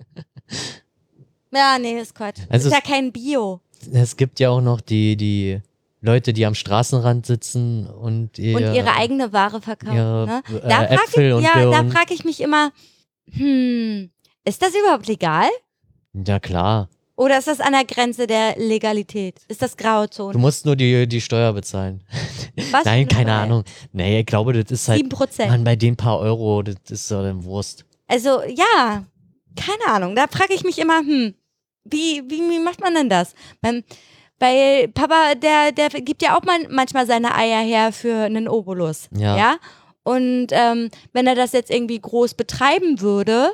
Ja, nee, ist Quatsch. Also ist ja kein Bio. Es gibt ja auch noch die, die Leute, die am Straßenrand sitzen und, ihr, und ihre eigene Ware verkaufen. ihre, ne? äh, Da frag Äpfel ich, und ja, da frage ich mich immer, hm, ist das überhaupt legal? Ja klar, Oder ist das an der Grenze der Legalität? Ist das du Grauzone? musst nur die, die Steuer bezahlen. Was Nein, keine Steuer? Ahnung. Nee, ich glaube, das ist halt, Sieben Prozent. man, bei den paar Euro, das ist doch dann Wurst. Also ja, keine Ahnung. Da frage ich mich immer, hm, wie, wie, wie macht man denn das? Beim, weil Papa, der, der gibt ja auch mal, manchmal seine Eier her für einen Obolus. Ja. ja? Und ähm, wenn er das jetzt irgendwie groß betreiben würde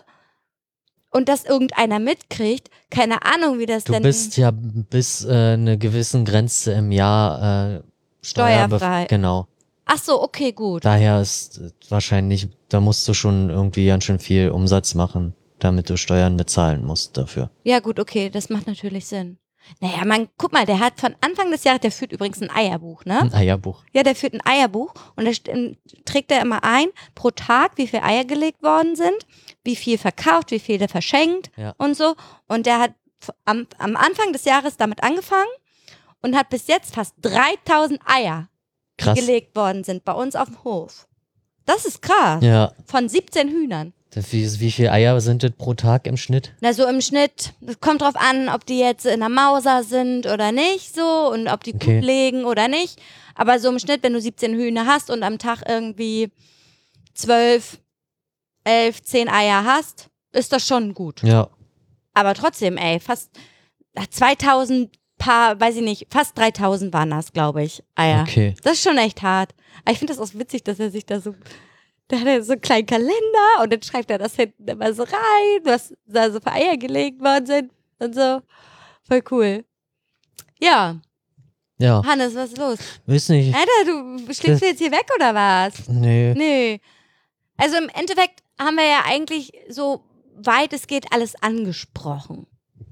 und das irgendeiner mitkriegt, keine Ahnung, wie das Du denn bist ja bis äh, eine gewissen Grenze im Jahr äh, Steuerfrei. Genau. Ach so, okay, gut. Daher ist äh, wahrscheinlich, da musst du schon irgendwie ganz schön viel Umsatz machen, damit du Steuern bezahlen musst dafür. Ja, gut, okay, das macht natürlich Sinn. Naja, man, guck mal, der hat von Anfang des Jahres, der führt übrigens ein Eierbuch, ne? Ein Eierbuch. Ja, der führt ein Eierbuch und da ähm, trägt er immer ein pro Tag, wie viele Eier gelegt worden sind, wie viel verkauft, wie viele verschenkt Ja. und so. Und der hat am, am Anfang des Jahres damit angefangen und hat bis jetzt fast 3000 Eier, Krass. gelegt worden sind bei uns auf dem Hof. Das ist krass. Ja. Von 17 Hühnern. Wie, wie viele Eier sind das pro Tag im Schnitt? Na, so im Schnitt, das kommt drauf an, ob die jetzt in der Mauser sind oder nicht, so, und ob die Okay. gut legen oder nicht. Aber so im Schnitt, wenn du 17 Hühner hast und am Tag irgendwie 12, 11, 10 Eier hast, ist das schon gut. Ja. Aber trotzdem, ey, fast 2000 Paar, weiß ich nicht, fast 3000 waren das, glaube ich, Eier. Okay. Das ist schon echt hart. Aber ich finde das auch witzig, dass er sich da so. Da hat er so einen kleinen Kalender und dann schreibt er das hinten immer so rein, was da so für Eier gelegt worden sind und so. Voll cool. Ja, Ja. Hannes, was ist los? Weiß nicht. Alter, du schlägst du jetzt hier weg oder was? Nee. Nö. Also im Endeffekt haben wir ja eigentlich so weit es geht alles angesprochen.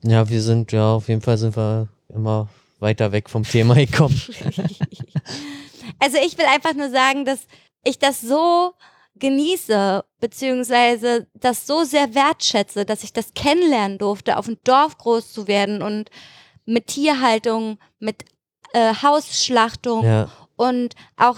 Ja, wir sind, ja, auf jeden Fall sind wir immer weiter weg vom Thema gekommen. Also ich will einfach nur sagen, dass ich das so genieße, beziehungsweise das so sehr wertschätze, dass ich das kennenlernen durfte, auf dem Dorf groß zu werden und mit Tierhaltung, mit äh, Hausschlachtung Ja. und auch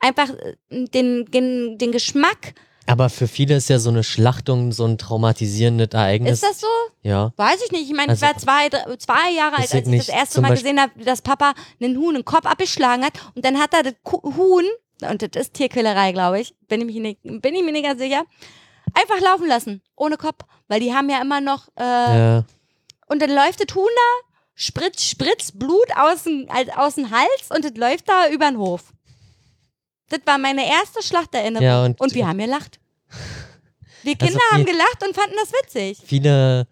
einfach äh, den, den, den Geschmack. Aber für viele ist ja so eine Schlachtung so ein traumatisierendes Ereignis. Ist das so? Ja. Weiß ich nicht. Ich meine, ich Also- war zwei, drei, zwei Jahre alt, ich als ich das erste Mal Beispiel- gesehen habe, dass Papa einen Huhn den Kopf abgeschlagen hat und dann hat er das Huhn, und das ist Tierquälerei, glaube ich, bin ich, mir nicht, bin ich mir nicht ganz sicher, einfach laufen lassen, ohne Kopf, weil die haben ja immer noch, äh, Ja. und dann läuft das Huhn da, spritzt, spritzt Blut aus dem, aus dem Hals und das läuft da über den Hof. Das war meine erste Schlachterinnerung. Ja, und- wir haben gelacht. Wir Also Kinder haben viel- gelacht und fanden das witzig. Viele,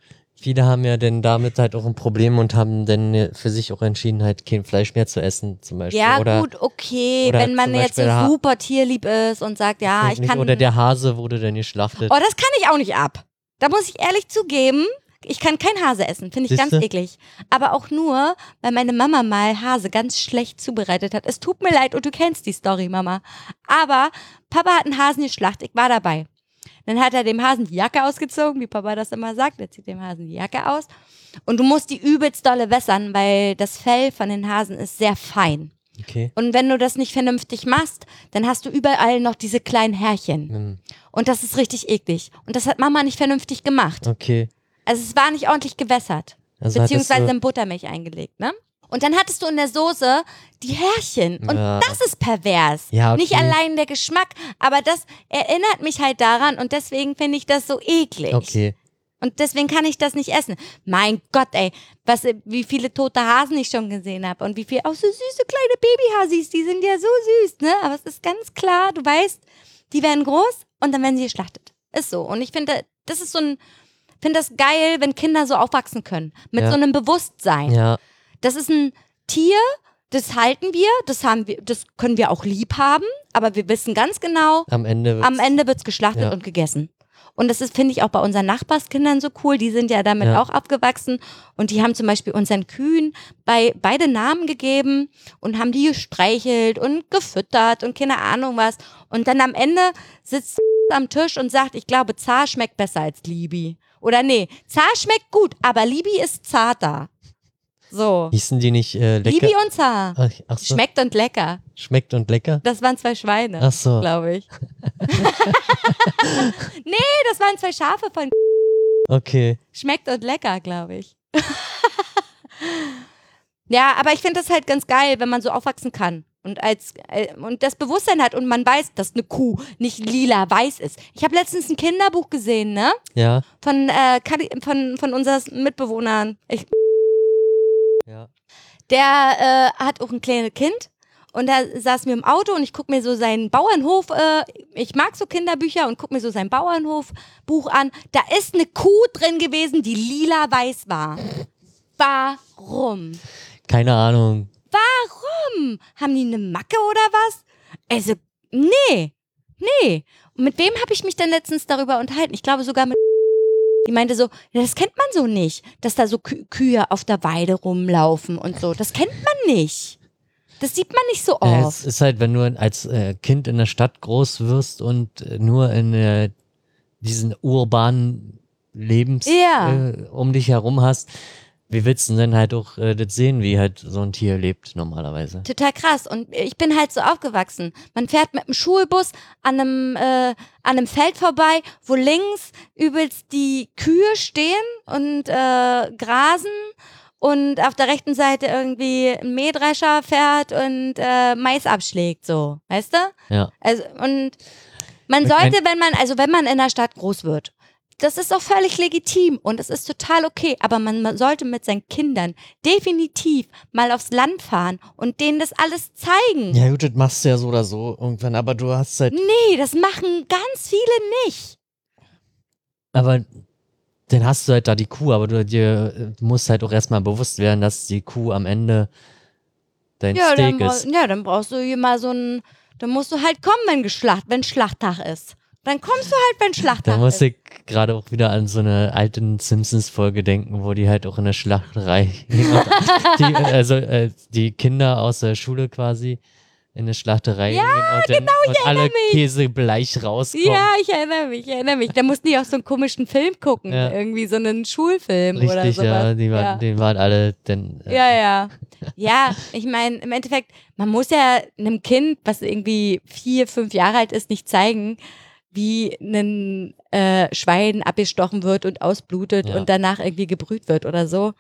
viele haben ja dann damit halt auch ein Problem und haben dann für sich auch entschieden, halt kein Fleisch mehr zu essen, zum Beispiel. Ja, oder, gut, okay, wenn man jetzt so super tierlieb ist und sagt, ja, ich nicht, kann. Oder der Hase wurde dann geschlachtet. oh, das kann ich auch nicht ab. Da muss ich ehrlich zugeben, ich kann kein Hase essen, finde ich ganz Siehste? eklig. Aber auch nur, weil meine Mama mal Hase ganz schlecht zubereitet hat. Es tut mir leid und du kennst die Story, Mama. Aber Papa hat einen Hasen geschlachtet, ich war dabei. Dann hat er dem Hasen die Jacke ausgezogen, wie Papa das immer sagt. Er zieht dem Hasen die Jacke aus. Und du musst die übelst dolle wässern, weil das Fell von den Hasen ist sehr fein. Okay. Und wenn du das nicht vernünftig machst, dann hast du überall noch diese kleinen Härchen. Hm, Und das ist richtig eklig. Und das hat Mama nicht vernünftig gemacht. Okay. Also es war nicht ordentlich gewässert. Also beziehungsweise in Buttermilch eingelegt, ne? Und dann hattest du in der Soße die Härchen. Und Ja. das ist pervers. Ja, okay. Nicht allein der Geschmack, aber das erinnert mich halt daran und deswegen finde ich das so eklig. Okay. Und deswegen kann ich das nicht essen. Mein Gott, ey, was, wie viele tote Hasen ich schon gesehen habe und wie viel, auch so süße kleine Babyhasis, die sind ja so süß, ne? Aber es ist ganz klar, du weißt, die werden groß und dann werden sie geschlachtet. Ist so. Und ich finde, das ist so ein, finde das geil, wenn Kinder so aufwachsen können. Mit Ja. so einem Bewusstsein. Ja. Das ist ein Tier, das halten wir, das haben wir, das können wir auch lieb haben, aber wir wissen ganz genau, Am Ende. am Ende wird's geschlachtet Ja. und gegessen. Und das ist, finde ich, auch bei unseren Nachbarskindern so cool. Die sind ja damit Ja. auch abgewachsen. Und die haben zum Beispiel unseren Kühen bei, beide Namen gegeben und haben die gestreichelt und gefüttert und keine Ahnung was. Und dann am Ende sitzt am Tisch und sagt, ich glaube, Zar schmeckt besser als Libi. Oder nee, Zar schmeckt gut, aber Libi ist zarter. So. Hießen die nicht äh, lecker? Libi und Zar. Ach, ach so. Schmeckt und lecker. Schmeckt und lecker? Das waren zwei Schweine Ach so. glaube ich. nee, das waren zwei Schafe von Okay. schmeckt und lecker, glaube ich. ja, aber ich finde das halt ganz geil, wenn man so aufwachsen kann und als äh, und das Bewusstsein hat und man weiß, dass eine Kuh nicht lila weiß ist. Ich habe letztens ein Kinderbuch gesehen, ne? Ja. Von äh, von von unseren Mitbewohnern. Ich. Der äh, hat auch ein kleines Kind und da saß mir im Auto und ich guck mir so seinen Bauernhof, äh, ich mag so Kinderbücher und guck mir so sein Bauernhofbuch an. Da ist eine Kuh drin gewesen, die lila-weiß war. Warum? Keine Ahnung. Warum? Haben die eine Macke oder was? Also, nee, nee. Und mit wem habe ich mich denn letztens darüber unterhalten? Ich glaube sogar mit die meinte so, das kennt man so nicht, dass da so Kü Kühe auf der Weide rumlaufen und so. Das kennt man nicht. Das sieht man nicht so Ja, es oft. ist halt, wenn du als äh, Kind in der Stadt groß wirst und äh, nur in äh, diesen urbanen Lebens Ja. um dich herum hast, wie willst du denn halt auch äh, das sehen, wie halt so ein Tier lebt normalerweise? Total krass. Und ich bin halt so aufgewachsen. Man fährt mit dem Schulbus an einem, äh, an einem Feld vorbei, wo links übelst die Kühe stehen und äh, grasen und auf der rechten Seite irgendwie ein Mähdrescher fährt und äh, Mais abschlägt, so. Weißt du? Ja. Also, und man sollte, wenn man, also wenn man in der Stadt groß wird, das ist auch völlig legitim und es ist total okay, aber man, sollte mit seinen Kindern definitiv mal aufs Land fahren und denen das alles zeigen. Ja gut, das machst du ja so oder so irgendwann, aber du hast halt, Nee, das machen ganz viele nicht. aber dann hast du halt da die Kuh, aber du dir musst halt auch erstmal bewusst werden, dass die Kuh am Ende dein Ja dann, Steak ist. ja, dann brauchst du hier mal so ein, dann musst du halt kommen, wenn Geschlacht, wenn Schlachttag ist. Dann kommst du halt, wenn Da Schlachttag muss ich gerade auch wieder an so eine alten Simpsons-Folge denken, wo die halt auch in der Schlachterei, die, also äh, die Kinder aus der Schule quasi in der Schlachterei Ja, und, dann, genau, ich und alle erinnere mich. Käsebleich rauskommen. Ja, ich erinnere mich, ich erinnere mich. Da mussten die auch so einen komischen Film gucken, Ja. irgendwie so einen Schulfilm oder Richtig, sowas. ja, die, waren, ja. die waren alle dann. Äh, Ja, ja. Ja, ich meine, im Endeffekt, man muss ja einem Kind, was irgendwie vier, fünf Jahre alt ist, nicht zeigen, wie ein äh, Schwein abgestochen wird und ausblutet Ja. und danach irgendwie gebrüht wird oder so.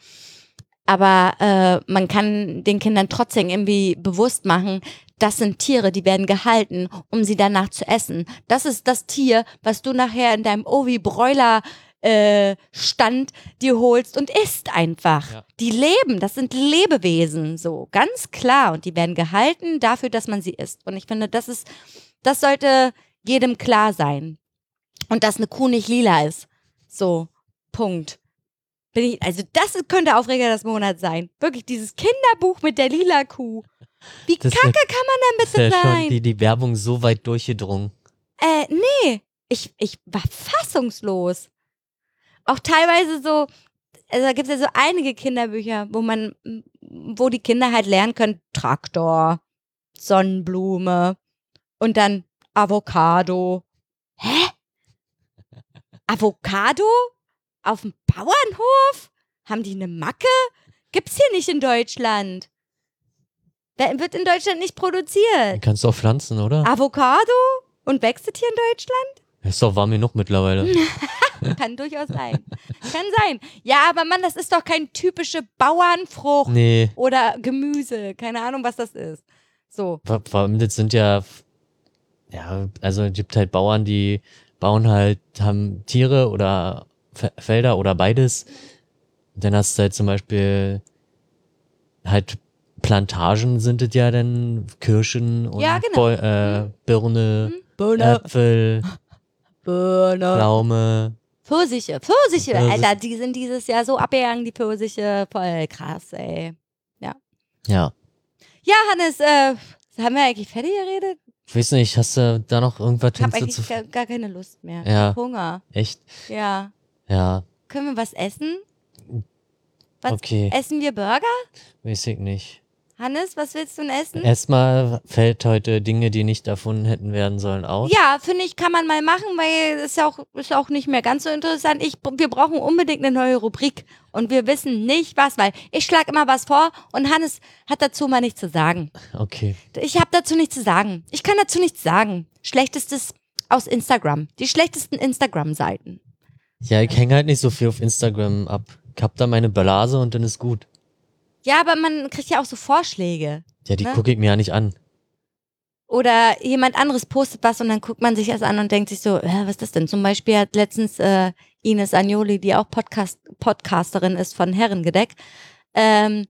Aber äh, man kann den Kindern trotzdem irgendwie bewusst machen, das sind Tiere, die werden gehalten, um sie danach zu essen. Das ist das Tier, was du nachher in deinem Ovi-Bräuler äh, Stand dir holst und isst einfach. Ja. Die leben, das sind Lebewesen, so ganz klar. Und die werden gehalten dafür, dass man sie isst. Und ich finde, das ist, das sollte jedem klar sein. Und dass eine Kuh nicht lila ist. So, Punkt. Bin ich, also das könnte Aufreger des Monats sein. Wirklich, dieses Kinderbuch mit der lila Kuh. Wie Das kacke wär- kann man denn ist ja bitte schon sein? die, die Werbung so weit durchgedrungen. Äh, nee. Ich, ich war fassungslos. Auch teilweise so, also da gibt es ja so einige Kinderbücher, wo man, wo die Kinder halt lernen können, Traktor, Sonnenblume und dann Avocado. Hä? Avocado? Auf dem Bauernhof? Haben die eine Macke? Gibt's hier nicht in Deutschland. Wird in Deutschland nicht produziert. Kannst du auch pflanzen, oder? Avocado? Und wächst es hier in Deutschland? Ist doch warm genug mittlerweile. Kann durchaus sein. Kann sein. Ja, aber Mann, das ist doch kein typische Bauernfrucht Nee. oder Gemüse. Keine Ahnung, was das ist. So. Vor vor allem, das sind ja, ja, also es gibt halt Bauern, die bauen halt, haben Tiere oder Fe- Felder oder beides. Und dann hast du halt zum Beispiel halt Plantagen sind es ja dann Kirschen und Ja, genau. Äh, Birne, Birne. Äpfel, Birne. Pflaume. Pfirsiche. Pfirsiche. Pfirsich. Alter, die sind dieses Jahr so abgegangen, die Pfirsiche. Voll krass, ey. Ja. Ja, Hannes, äh, haben wir eigentlich fertig geredet? Ich weiß nicht, hast du da noch irgendwas Ich habe eigentlich gar, gar keine Lust mehr. Ich Ja. hab Hunger. Echt? Ja. Ja, Können wir was essen? Was okay. essen wir Burger? Weiß ich nicht. Hannes, was willst du denn essen? Erstmal fällt heute Dinge, die nicht erfunden hätten werden sollen, aus. Ja, finde ich, kann man mal machen, weil es ist ja auch, ist auch nicht mehr ganz so interessant. Ich, wir brauchen unbedingt eine neue Rubrik und wir wissen nicht was, weil ich schlage immer was vor und Hannes hat dazu mal nichts zu sagen. Okay. Ich habe dazu nichts zu sagen. Ich kann dazu nichts sagen. Schlechtestes aus Instagram. Die schlechtesten Instagram-Seiten. Ja, ich hänge halt nicht so viel auf Instagram ab. Ich hab da meine Blase und dann ist gut. Ja, aber man kriegt ja auch so Vorschläge. Ja, die Ne? gucke ich mir ja nicht an. Oder jemand anderes postet was und dann guckt man sich das an und denkt sich so, äh, was ist das denn? Zum Beispiel hat letztens äh, Ines Agnoli, die auch Podcast Podcasterin ist von Herrengedeck, ähm,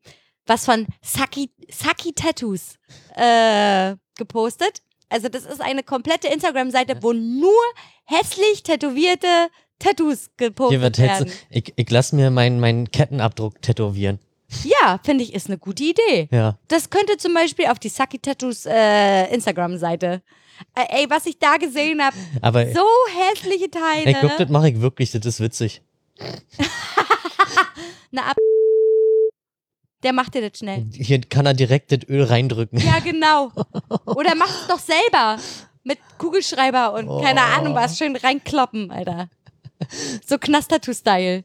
was von Saki, Saki Tattoos äh, gepostet. Also das ist eine komplette Instagram-Seite, wo nur hässlich tätowierte Tattoos gepostet werden. Ich, ich lass mir meinen meinen Kettenabdruck tätowieren. Ja, finde ich, ist eine gute Idee. Ja. Das könnte zum Beispiel auf die Saki Tattoos äh, Instagram-Seite. Äh, ey, was ich da gesehen habe, Aber so hässliche Teile. ich glaube, das mache ich wirklich. Das ist witzig. Na, ab. Der macht dir das schnell. Hier kann er direkt das Öl reindrücken. Ja, genau. Oder mach es doch selber. Mit Kugelschreiber und keine Oh. Ahnung was. Schön reinkloppen, Alter. So Knast-Tattoo-Style.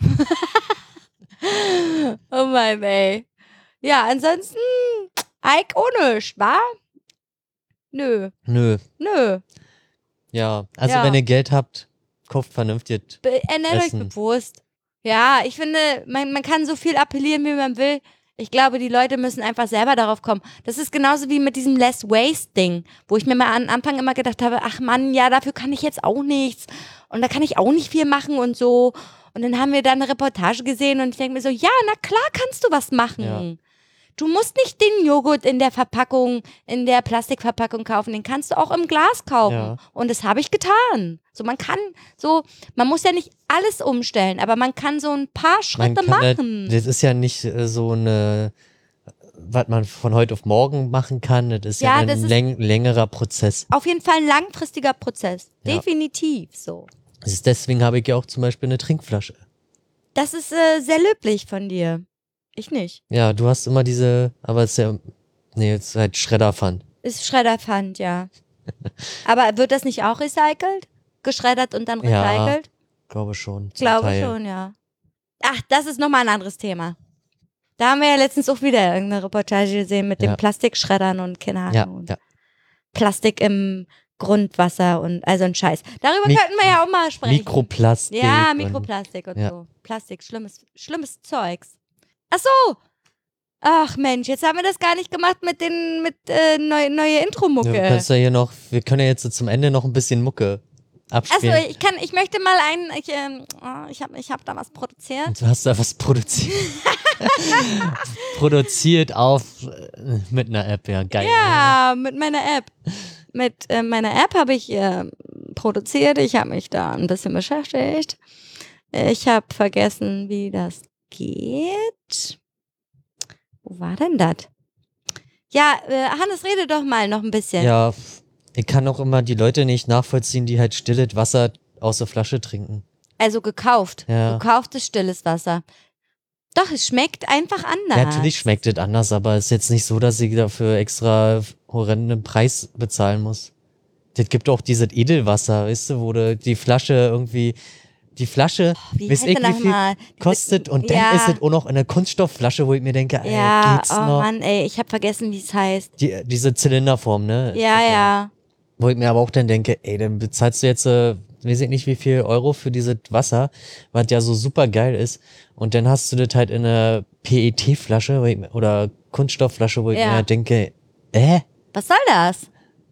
oh Mann, ey. Ja, ansonsten, Ike ohne, wa? Nö, Nö. nö. Ja. Also Ja. wenn ihr Geld habt, kauft vernünftig. Be ernährt euch bewusst. Ja, ich finde, man, man kann so viel appellieren, wie man will. Ich glaube, die Leute müssen einfach selber darauf kommen. Das ist genauso wie mit diesem Less Waste-Ding, wo ich mir mal am Anfang immer gedacht habe, ach Mann, ja, dafür kann ich jetzt auch nichts. Und da kann ich auch nicht viel machen und so. Und dann haben wir da eine Reportage gesehen und ich denke mir so, ja, na klar kannst du was machen. Ja. Du musst nicht den Joghurt in der Verpackung, in der Plastikverpackung kaufen, den kannst du auch im Glas kaufen. Ja. Und das habe ich getan. So, man kann so, man muss ja nicht alles umstellen, aber man kann so ein paar Schritte halt- machen. das ist ja nicht äh, so eine, was man von heute auf morgen machen kann. Das ist ja, Ja, ein läng längerer Prozess. Auf jeden Fall ein langfristiger Prozess. Ja. Definitiv so. Ist deswegen habe ich ja auch zum Beispiel eine Trinkflasche. Das ist äh, sehr löblich von dir. Ich nicht. Ja, du hast immer diese, aber es ist ja, nee, es ist halt Schredderpfand. Ist Schredderpfand, ja. aber wird das nicht auch recycelt? Geschreddert und dann Ja, recycelt? Glaube schon. Glaube Teil. schon, ja. Ach, das ist nochmal ein anderes Thema. Da haben wir ja letztens auch wieder irgendeine Reportage gesehen mit Ja. dem Plastikschreddern und keine Ahnung. Ja, und ja. Plastik im Grundwasser und also ein Scheiß. Darüber Mik- könnten wir ja auch mal sprechen. Mikroplastik. Ja, und- Mikroplastik und ja. so. Plastik, schlimmes, schlimmes Zeugs. Ach so. Ach Mensch, jetzt haben wir das gar nicht gemacht mit den mit äh, neu, neue Intro-Mucke. Du kannst ja hier noch, wir können ja jetzt zum Ende noch ein bisschen Mucke Achso, abspielen. ich kann, ich möchte mal einen, ich, ähm, oh, ich habe ich hab da was produziert. Und du hast da was produziert. produziert auf äh, mit einer App, ja, geil. Ja, mit meiner App. Mit äh, meiner App habe ich äh, produziert. Ich habe mich da ein bisschen beschäftigt. Ich habe vergessen, wie das geht. Wo war denn das? Ja, äh, Hannes, rede doch mal noch ein bisschen. Ja, ich kann auch immer die Leute nicht nachvollziehen, die halt stilles Wasser aus der Flasche trinken. Also gekauft. Ja. Gekauftes stilles Wasser. Doch, es schmeckt einfach anders. Ja, natürlich schmeckt es anders, aber es ist jetzt nicht so, dass ich dafür extra horrenden Preis bezahlen muss. Das gibt auch dieses Edelwasser, weißt du, wo du die Flasche irgendwie, die Flasche, Wie weiß ich, wie viel kostet und dann Ja. ist es auch noch eine Kunststoffflasche, wo ich mir denke, ey, Ja, geht's oh noch? Mann, ey, ich habe vergessen, wie es heißt. Die, diese Zylinderform, ne? Ja, ja. Wo ich mir aber auch dann denke, ey, dann bezahlst du jetzt, äh, weiß ich nicht wie viel Euro für dieses Wasser, was ja so super geil ist. Und dann hast du das halt in einer PET-Flasche ich oder Kunststoffflasche, wo ich Ja. mir halt denke, äh, Was soll das?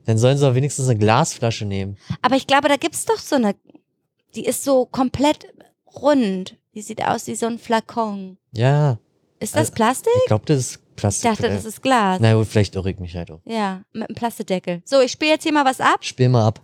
dann sollen sie doch wenigstens eine Glasflasche nehmen. Aber ich glaube, da gibt's doch so eine, die ist so komplett rund. Die sieht aus wie so ein Flakon. Ja, Ist das Also, Plastik? ich glaube, das ist Ich Plastik. dachte, äh, das ist Glas. Na gut, vielleicht irre ich mich halt auch. Ja, mit einem Plastikdeckel. So, ich spiele jetzt hier mal was ab. Spiel mal ab.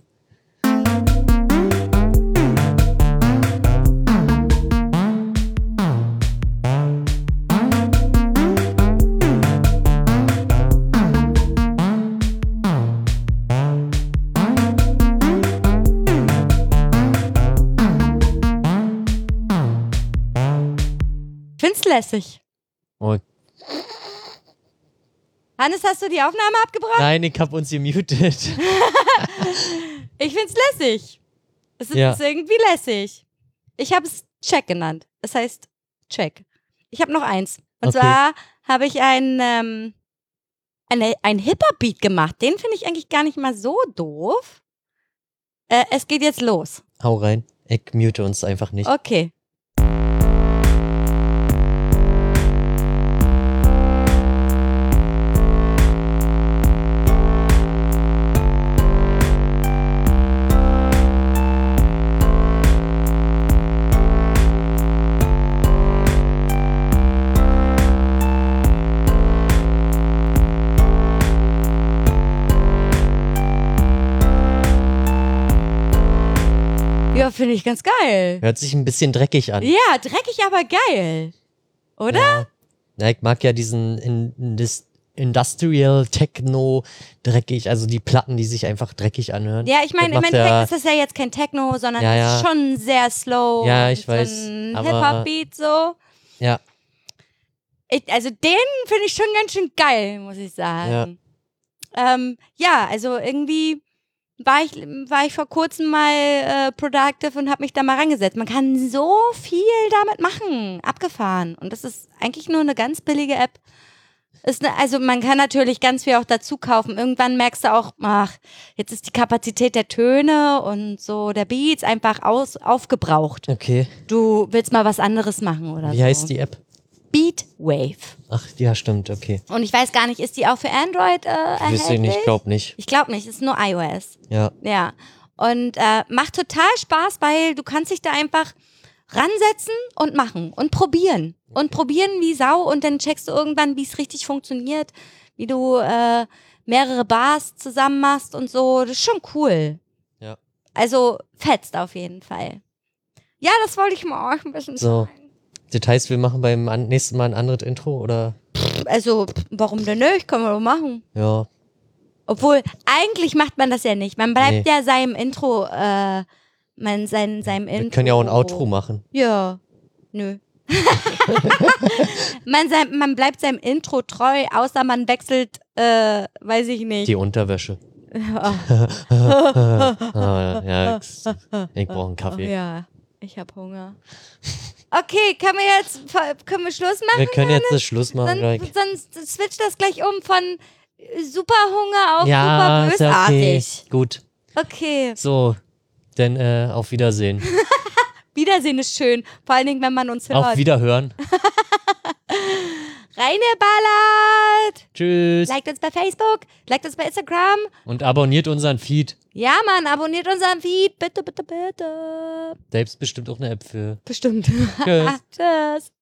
Find's lässig. Oh, Hannes, hast du die Aufnahme abgebrochen? nein, ich hab uns gemutet. Ich find's lässig. Es ist Ja. irgendwie lässig. Ich habe es Check genannt. Es heißt Check. Ich habe noch eins. Und Okay. zwar habe ich ein, ähm, eine, ein Hip-Hop-Beat gemacht. Den finde ich eigentlich gar nicht mal so doof. Äh, es geht jetzt los. Hau rein. Ich mute uns einfach nicht. Okay. Finde ich ganz geil. Hört sich ein bisschen dreckig an. Ja, dreckig, aber geil. Oder? Ja. Ja, ich mag ja diesen in, in das Industrial Techno dreckig, also die Platten, die sich einfach dreckig anhören. Ja, ich meine, im Endeffekt ist das ja jetzt kein Techno, sondern Ja, ja. ist schon sehr slow. Ja, ich weiß, So aber- Hip-Hop-Beat so. Ja. Ich, also den finde ich schon ganz schön geil, muss ich sagen. Ja, ähm, ja also irgendwie war ich, war ich vor kurzem mal äh, productive und habe mich da mal rangesetzt. Man kann so viel damit machen. Abgefahren. Und das ist eigentlich nur eine ganz billige App. Ist ne, also man kann natürlich ganz viel auch dazu kaufen. Irgendwann merkst du auch, ach, jetzt ist die Kapazität der Töne und so der Beats einfach aus, aufgebraucht. Okay. Du willst mal was anderes machen oder Wie so. heißt die App? Beat Wave. Ach, ja, stimmt, okay. Und ich weiß gar nicht, ist die auch für Android äh, erhältlich? Wüsste ich nicht, glaub nicht. Ich glaube nicht, ist nur iOS. Ja. Ja. Und äh, macht total Spaß, weil du kannst dich da einfach ransetzen und machen und probieren. Und probieren wie Sau und dann checkst du irgendwann, wie es richtig funktioniert, wie du äh, mehrere Bars zusammen machst und so. Das ist schon cool. Ja. Also fetzt auf jeden Fall. Ja, das wollte ich mal euch ein bisschen So. sagen. Das heißt, wir machen beim nächsten Mal ein anderes Intro oder? Also, warum denn nicht? Können wir doch machen. Ja. Obwohl, eigentlich macht man das ja nicht. Man bleibt Nee. ja seinem Intro, äh, man, sein, seinem Intro. Wir können ja auch ein Outro machen. Ja. Nö. man, sein, man bleibt seinem Intro treu, außer man wechselt, äh, weiß ich nicht. Die Unterwäsche. Ja. ah, ja, ich, ich brauche einen Oh, Kaffee. ja, ich hab Hunger. Okay, können wir jetzt können wir Schluss machen? Wir können jetzt Schluss machen gleich. sonst switcht das gleich um von super Hunger auf Ja, super ist ja okay. bösartig. Gut. Okay. So, dann äh, auf Wiedersehen. Wiedersehen ist schön. Vor allen Dingen, wenn man uns hört. auf Wiederhören. Reineballert! Tschüss. Liked uns bei Facebook, liked uns bei Instagram. Und abonniert unseren Feed. Ja, Mann, abonniert unseren Feed. Bitte, bitte, bitte. Da gibt's bestimmt auch eine App für. Bestimmt. Tschüss. Tschüss.